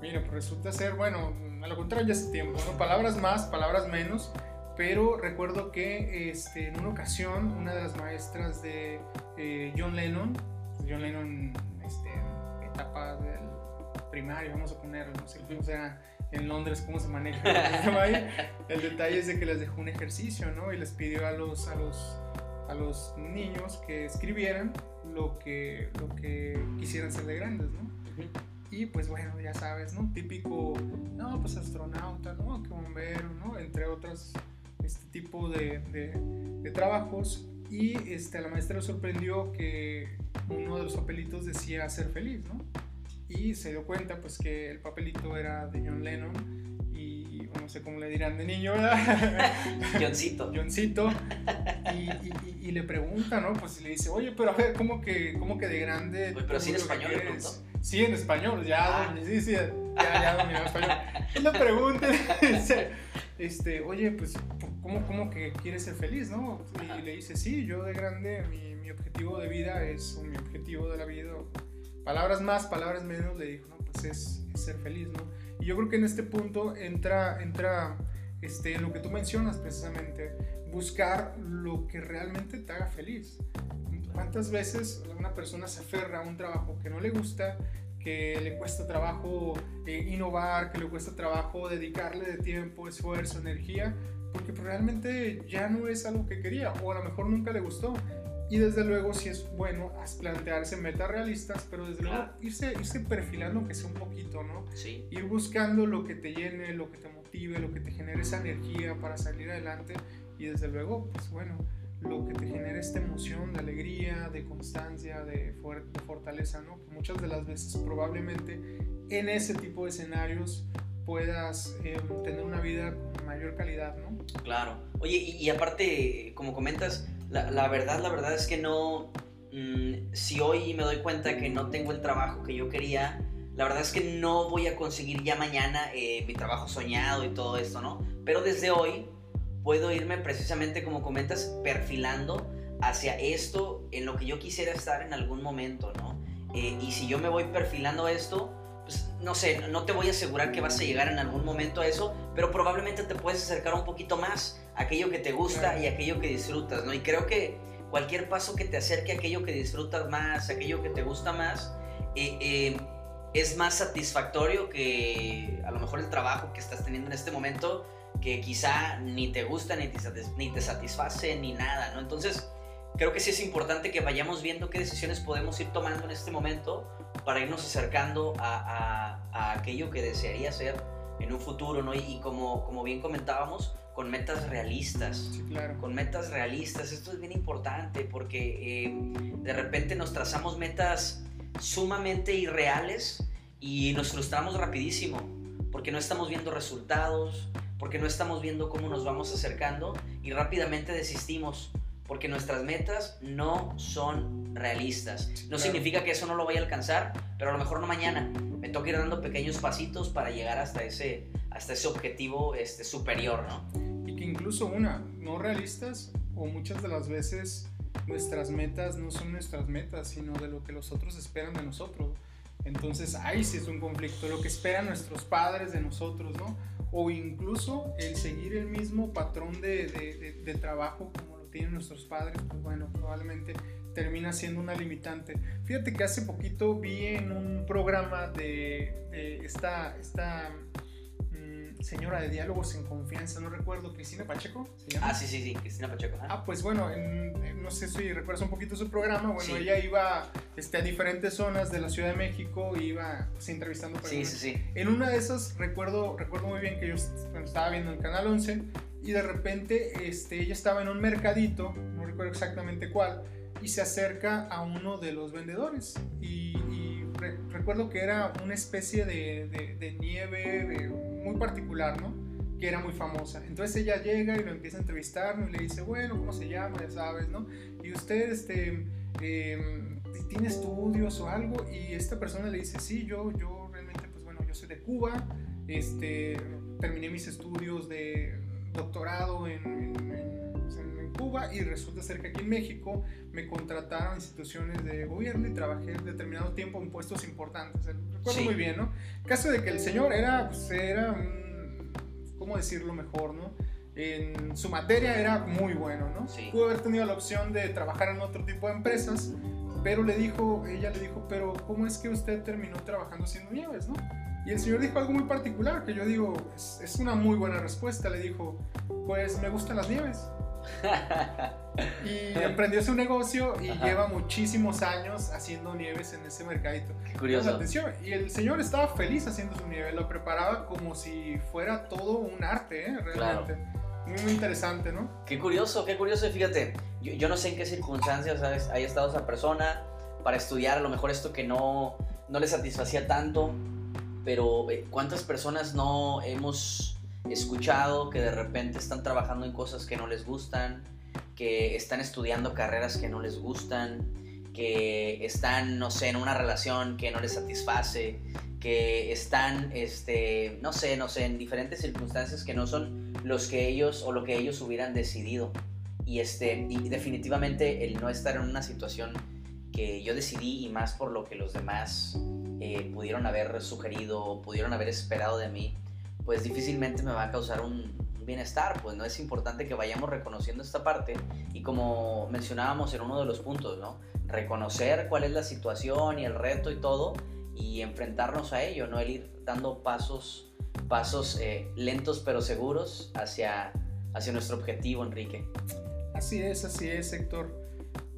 Mira, pues resulta ser, bueno, a lo contrario ya hace tiempo, ¿no? Palabras más, palabras menos, pero recuerdo que este, en una ocasión una de las maestras de eh, John Lennon, John Lennon, este, etapa del primario, vamos a ponerlo, no sé cómo sea en Londres, cómo se maneja. [laughs] El detalle es de que les dejó un ejercicio, ¿no? Y les pidió a los, a los, a los niños que escribieran lo que, lo que quisieran ser de grandes, ¿no? Y pues bueno, ya sabes, ¿no? Típico, no, pues astronauta, ¿no? Que bombero, ¿no? Entre otros, este tipo de, de, de trabajos. Y este, a la maestra le sorprendió que uno de los papelitos decía ser feliz, ¿no? Y se dio cuenta, pues, que el papelito era de John Lennon. No sé cómo le dirán de niño, ¿verdad? [laughs]
Johncito.
Johncito y, y- y- le pregunta, ¿no? Pues le dice, oye, pero a ver, ¿cómo que, cómo que de grande?
Oye, pero sí en español le
quieres?"
preguntó.
Sí, en español, ya,
Ah.
sí, sí, ya, ya dominaba español. Y le pregunta, [laughs] dice, este, oye, pues, ¿cómo, ¿cómo que quieres ser feliz, no? Y le dice, sí, yo de grande, mi, mi objetivo de vida es, o mi objetivo de la vida, palabras más, palabras menos, le dijo, no, pues es, es ser feliz, ¿no? Y yo creo que en este punto entra, entra este, lo que tú mencionas precisamente, buscar lo que realmente te haga feliz. ¿Cuántas veces una persona se aferra a un trabajo que no le gusta, que le cuesta trabajo eh, innovar, que le cuesta trabajo dedicarle de tiempo, esfuerzo, energía, porque realmente ya no es algo que quería o a lo mejor nunca le gustó? Y desde luego sí es bueno plantearse metas realistas, pero desde luego
Claro.
irse, irse perfilando que sea un poquito, ¿no?
Sí,
ir buscando lo que te llene, lo que te motive, lo que te genere esa energía para salir adelante y desde luego, pues bueno, lo que te genere esta emoción de alegría, de constancia, de, fuer- de fortaleza, ¿no? Que muchas de las veces probablemente en ese tipo de escenarios puedas eh, tener una vida con mayor calidad, ¿no?
claro. Oye, y, y aparte, como comentas, la, la verdad, la verdad es que no. mm, si hoy me doy cuenta que no tengo el trabajo que yo quería, la verdad es que no voy a conseguir ya mañana eh, mi trabajo soñado y todo esto, ¿no? Pero desde hoy puedo irme precisamente, como comentas, perfilando hacia esto en lo que yo quisiera estar en algún momento, ¿no? Eh, y si yo me voy perfilando esto, pues no sé, no te voy a asegurar que vas a llegar en algún momento a eso, pero probablemente te puedes acercar un poquito más a aquello que te gusta
Claro.
y aquello que disfrutas, ¿no? Y creo que cualquier paso que te acerque a aquello que disfrutas más, aquello que te gusta más, eh, eh, es más satisfactorio que a lo mejor el trabajo que estás teniendo en este momento, que quizá ni te gusta, ni te, ni te satisface, ni nada, ¿no? Entonces, creo que sí es importante que vayamos viendo qué decisiones podemos ir tomando en este momento para irnos acercando a, a, aquello que desearía hacer en un futuro, ¿no? Y, como, como bien comentábamos, con metas realistas.
Sí, claro.
Con metas realistas. Esto es bien importante porque eh, de repente nos trazamos metas sumamente irreales y nos frustramos rapidísimo porque no estamos viendo resultados, porque no estamos viendo cómo nos vamos acercando y rápidamente desistimos porque nuestras metas no son realistas. No significa que eso no lo vaya a alcanzar, pero a lo mejor no mañana. Me toca ir dando pequeños pasitos para llegar hasta ese, hasta ese objetivo este, superior, ¿no?
Y que incluso una, no realistas o muchas de las veces nuestras metas no son nuestras metas, sino de lo que los otros esperan de nosotros. Entonces ahí sí es un conflicto, lo que esperan nuestros padres de nosotros, ¿no? O incluso el seguir el mismo patrón de, de, de trabajo como tienen nuestros padres, pues bueno, probablemente termina siendo una limitante. Fíjate que hace poquito vi en un programa de, esta, esta mm, señora de diálogos en confianza, no recuerdo, Cristina Pacheco.
Ah, sí, sí, sí, Cristina Pacheco.
Ah, pues bueno, no sé si recuerdas un poquito su programa. Bueno, ella iba este, a diferentes zonas de la Ciudad de México, iba pues, entrevistando
personas. Sí, sí, sí.
En una de esas, recuerdo, recuerdo muy bien que yo estaba viendo el canal 11 y de repente este, ella estaba en un mercadito, no recuerdo exactamente cuál, y se acerca a uno de los vendedores. Y, recuerdo que era una especie de, de, nieve muy particular, ¿no? Que era muy famosa. Entonces ella llega y lo empieza a entrevistar y le dice, bueno, ¿cómo se llama? Ya sabes, ¿no? Y usted, este... Em, tiene estudios o algo y esta persona le dice, sí, yo, yo realmente, pues bueno, yo soy de Cuba, este, terminé mis estudios de doctorado en, en, Cuba y resulta ser que aquí en México me contrataron instituciones de gobierno y trabajé determinado tiempo en puestos importantes. Recuerdo muy bien, ¿no? Caso de que el señor era, pues, era, ¿cómo decirlo mejor, no? En su materia era muy bueno, ¿no?
Sí.
Pudo haber tenido la opción de trabajar en otro tipo de empresas, pero le dijo, ella le dijo, pero ¿cómo es que usted terminó trabajando haciendo nieves, no? Y el señor dijo algo muy particular, que yo digo, es, una muy buena respuesta. Le dijo, pues me gustan las nieves. Y [laughs] emprendió su negocio y lleva muchísimos años haciendo nieves en ese mercadito.
Qué curioso.
Atención. Y el señor estaba feliz haciendo su nieve, lo preparaba como si fuera todo un arte, ¿eh? realmente. Muy, muy, interesante, ¿no?
Qué curioso, qué curioso. Fíjate, yo, yo no sé en qué circunstancias ¿sabes? haya estado esa persona para estudiar a lo mejor esto que no, no le satisfacía tanto pero eh, ¿cuántas personas no hemos escuchado que de repente están trabajando en cosas que no les gustan, que están estudiando carreras que no les gustan, que están, no sé, en una relación que no les satisface, que están, este, no sé, no sé, en diferentes circunstancias que no son los que ellos o lo que ellos hubieran decidido. Y, este, definitivamente el no estar en una situación que yo decidí y más por lo que los demás eh, pudieron haber sugerido o pudieron haber esperado de mí, pues difícilmente me va a causar un, bienestar, pues no es importante que vayamos reconociendo esta parte y como mencionábamos en uno de los puntos, ¿no? Reconocer cuál es la situación y el reto y todo y enfrentarnos a ello, ¿no? El ir dando pasos, pasos eh, lentos pero seguros hacia, hacia nuestro objetivo, Enrique.
Así es, así es, Héctor.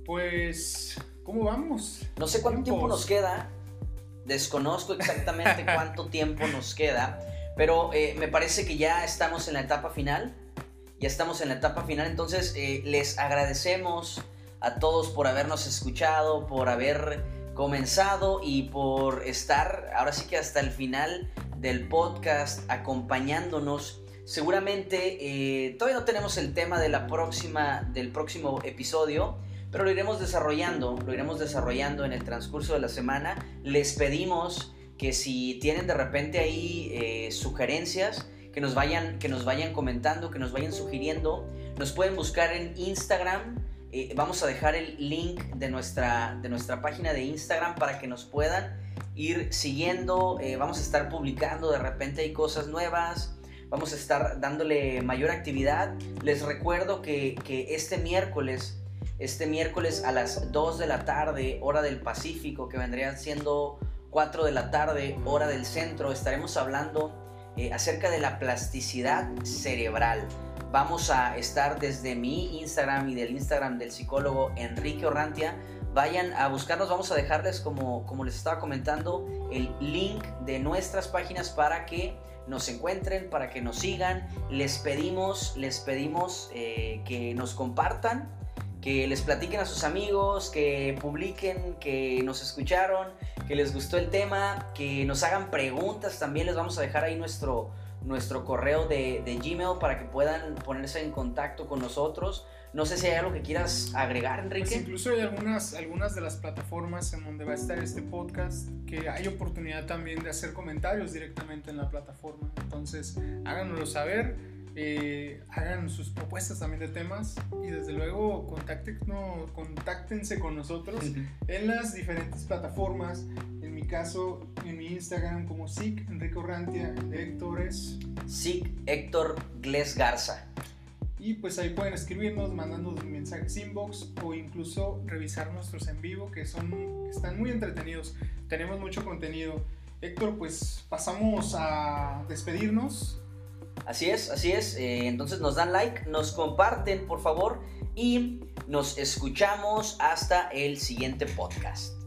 Pues, ¿cómo vamos?
No sé cuánto tiempo nos queda, Desconozco exactamente [laughs] cuánto tiempo nos queda, pero eh, me parece que ya estamos en la etapa final. Ya estamos en la etapa final, entonces eh, les agradecemos a todos por habernos escuchado, por haber comenzado y por estar ahora sí que hasta el final del podcast acompañándonos. Seguramente eh, todavía no tenemos el tema de la próxima, del próximo episodio, pero lo iremos desarrollando, lo iremos desarrollando en el transcurso de la semana. Les pedimos que si tienen de repente ahí eh, sugerencias, que nos, vayan, que nos vayan comentando, que nos vayan sugiriendo. Nos pueden buscar en Instagram. Eh, vamos a dejar el link de nuestra, de nuestra página de Instagram para que nos puedan ir siguiendo. Eh, vamos a estar publicando de repente hay cosas nuevas. Vamos a estar dándole mayor actividad. Les recuerdo que, que este miércoles este miércoles a las 2 de la tarde, hora del Pacífico, que vendrían siendo 4 de la tarde, hora del centro, estaremos hablando eh, acerca de la plasticidad cerebral. vamos a estar desde mi Instagram y del Instagram del psicólogo Enrique Orrantia. Vayan a buscarnos, vamos a dejarles como, como les estaba comentando el link de nuestras páginas para que nos encuentren, para que nos sigan. Les pedimos, les pedimos eh, que nos compartan, que les platiquen a sus amigos, que publiquen, que nos escucharon, que les gustó el tema, que nos hagan preguntas. También les vamos a dejar ahí nuestro, nuestro correo de, de Gmail para que puedan ponerse en contacto con nosotros. No sé si hay algo que quieras agregar, Enrique.
Pues incluso hay algunas, algunas de las plataformas en donde va a estar este podcast que hay oportunidad también de hacer comentarios directamente en la plataforma. Entonces, háganoslo saber, eh, hagan sus propuestas también de temas y desde luego contáctenos, contáctense con nosotros en las diferentes plataformas. En mi caso, en mi Instagram como SIC Enrique Orrantia, Héctor es
SIC Héctor Gles Garza.
Y pues ahí pueden escribirnos, mandándonos mensajes inbox o incluso revisar nuestros en vivo que son están muy entretenidos. Tenemos mucho contenido. Héctor, pues pasamos a despedirnos.
Así es, así es. Eh, entonces nos dan like, nos comparten, por favor, y nos escuchamos hasta el siguiente podcast.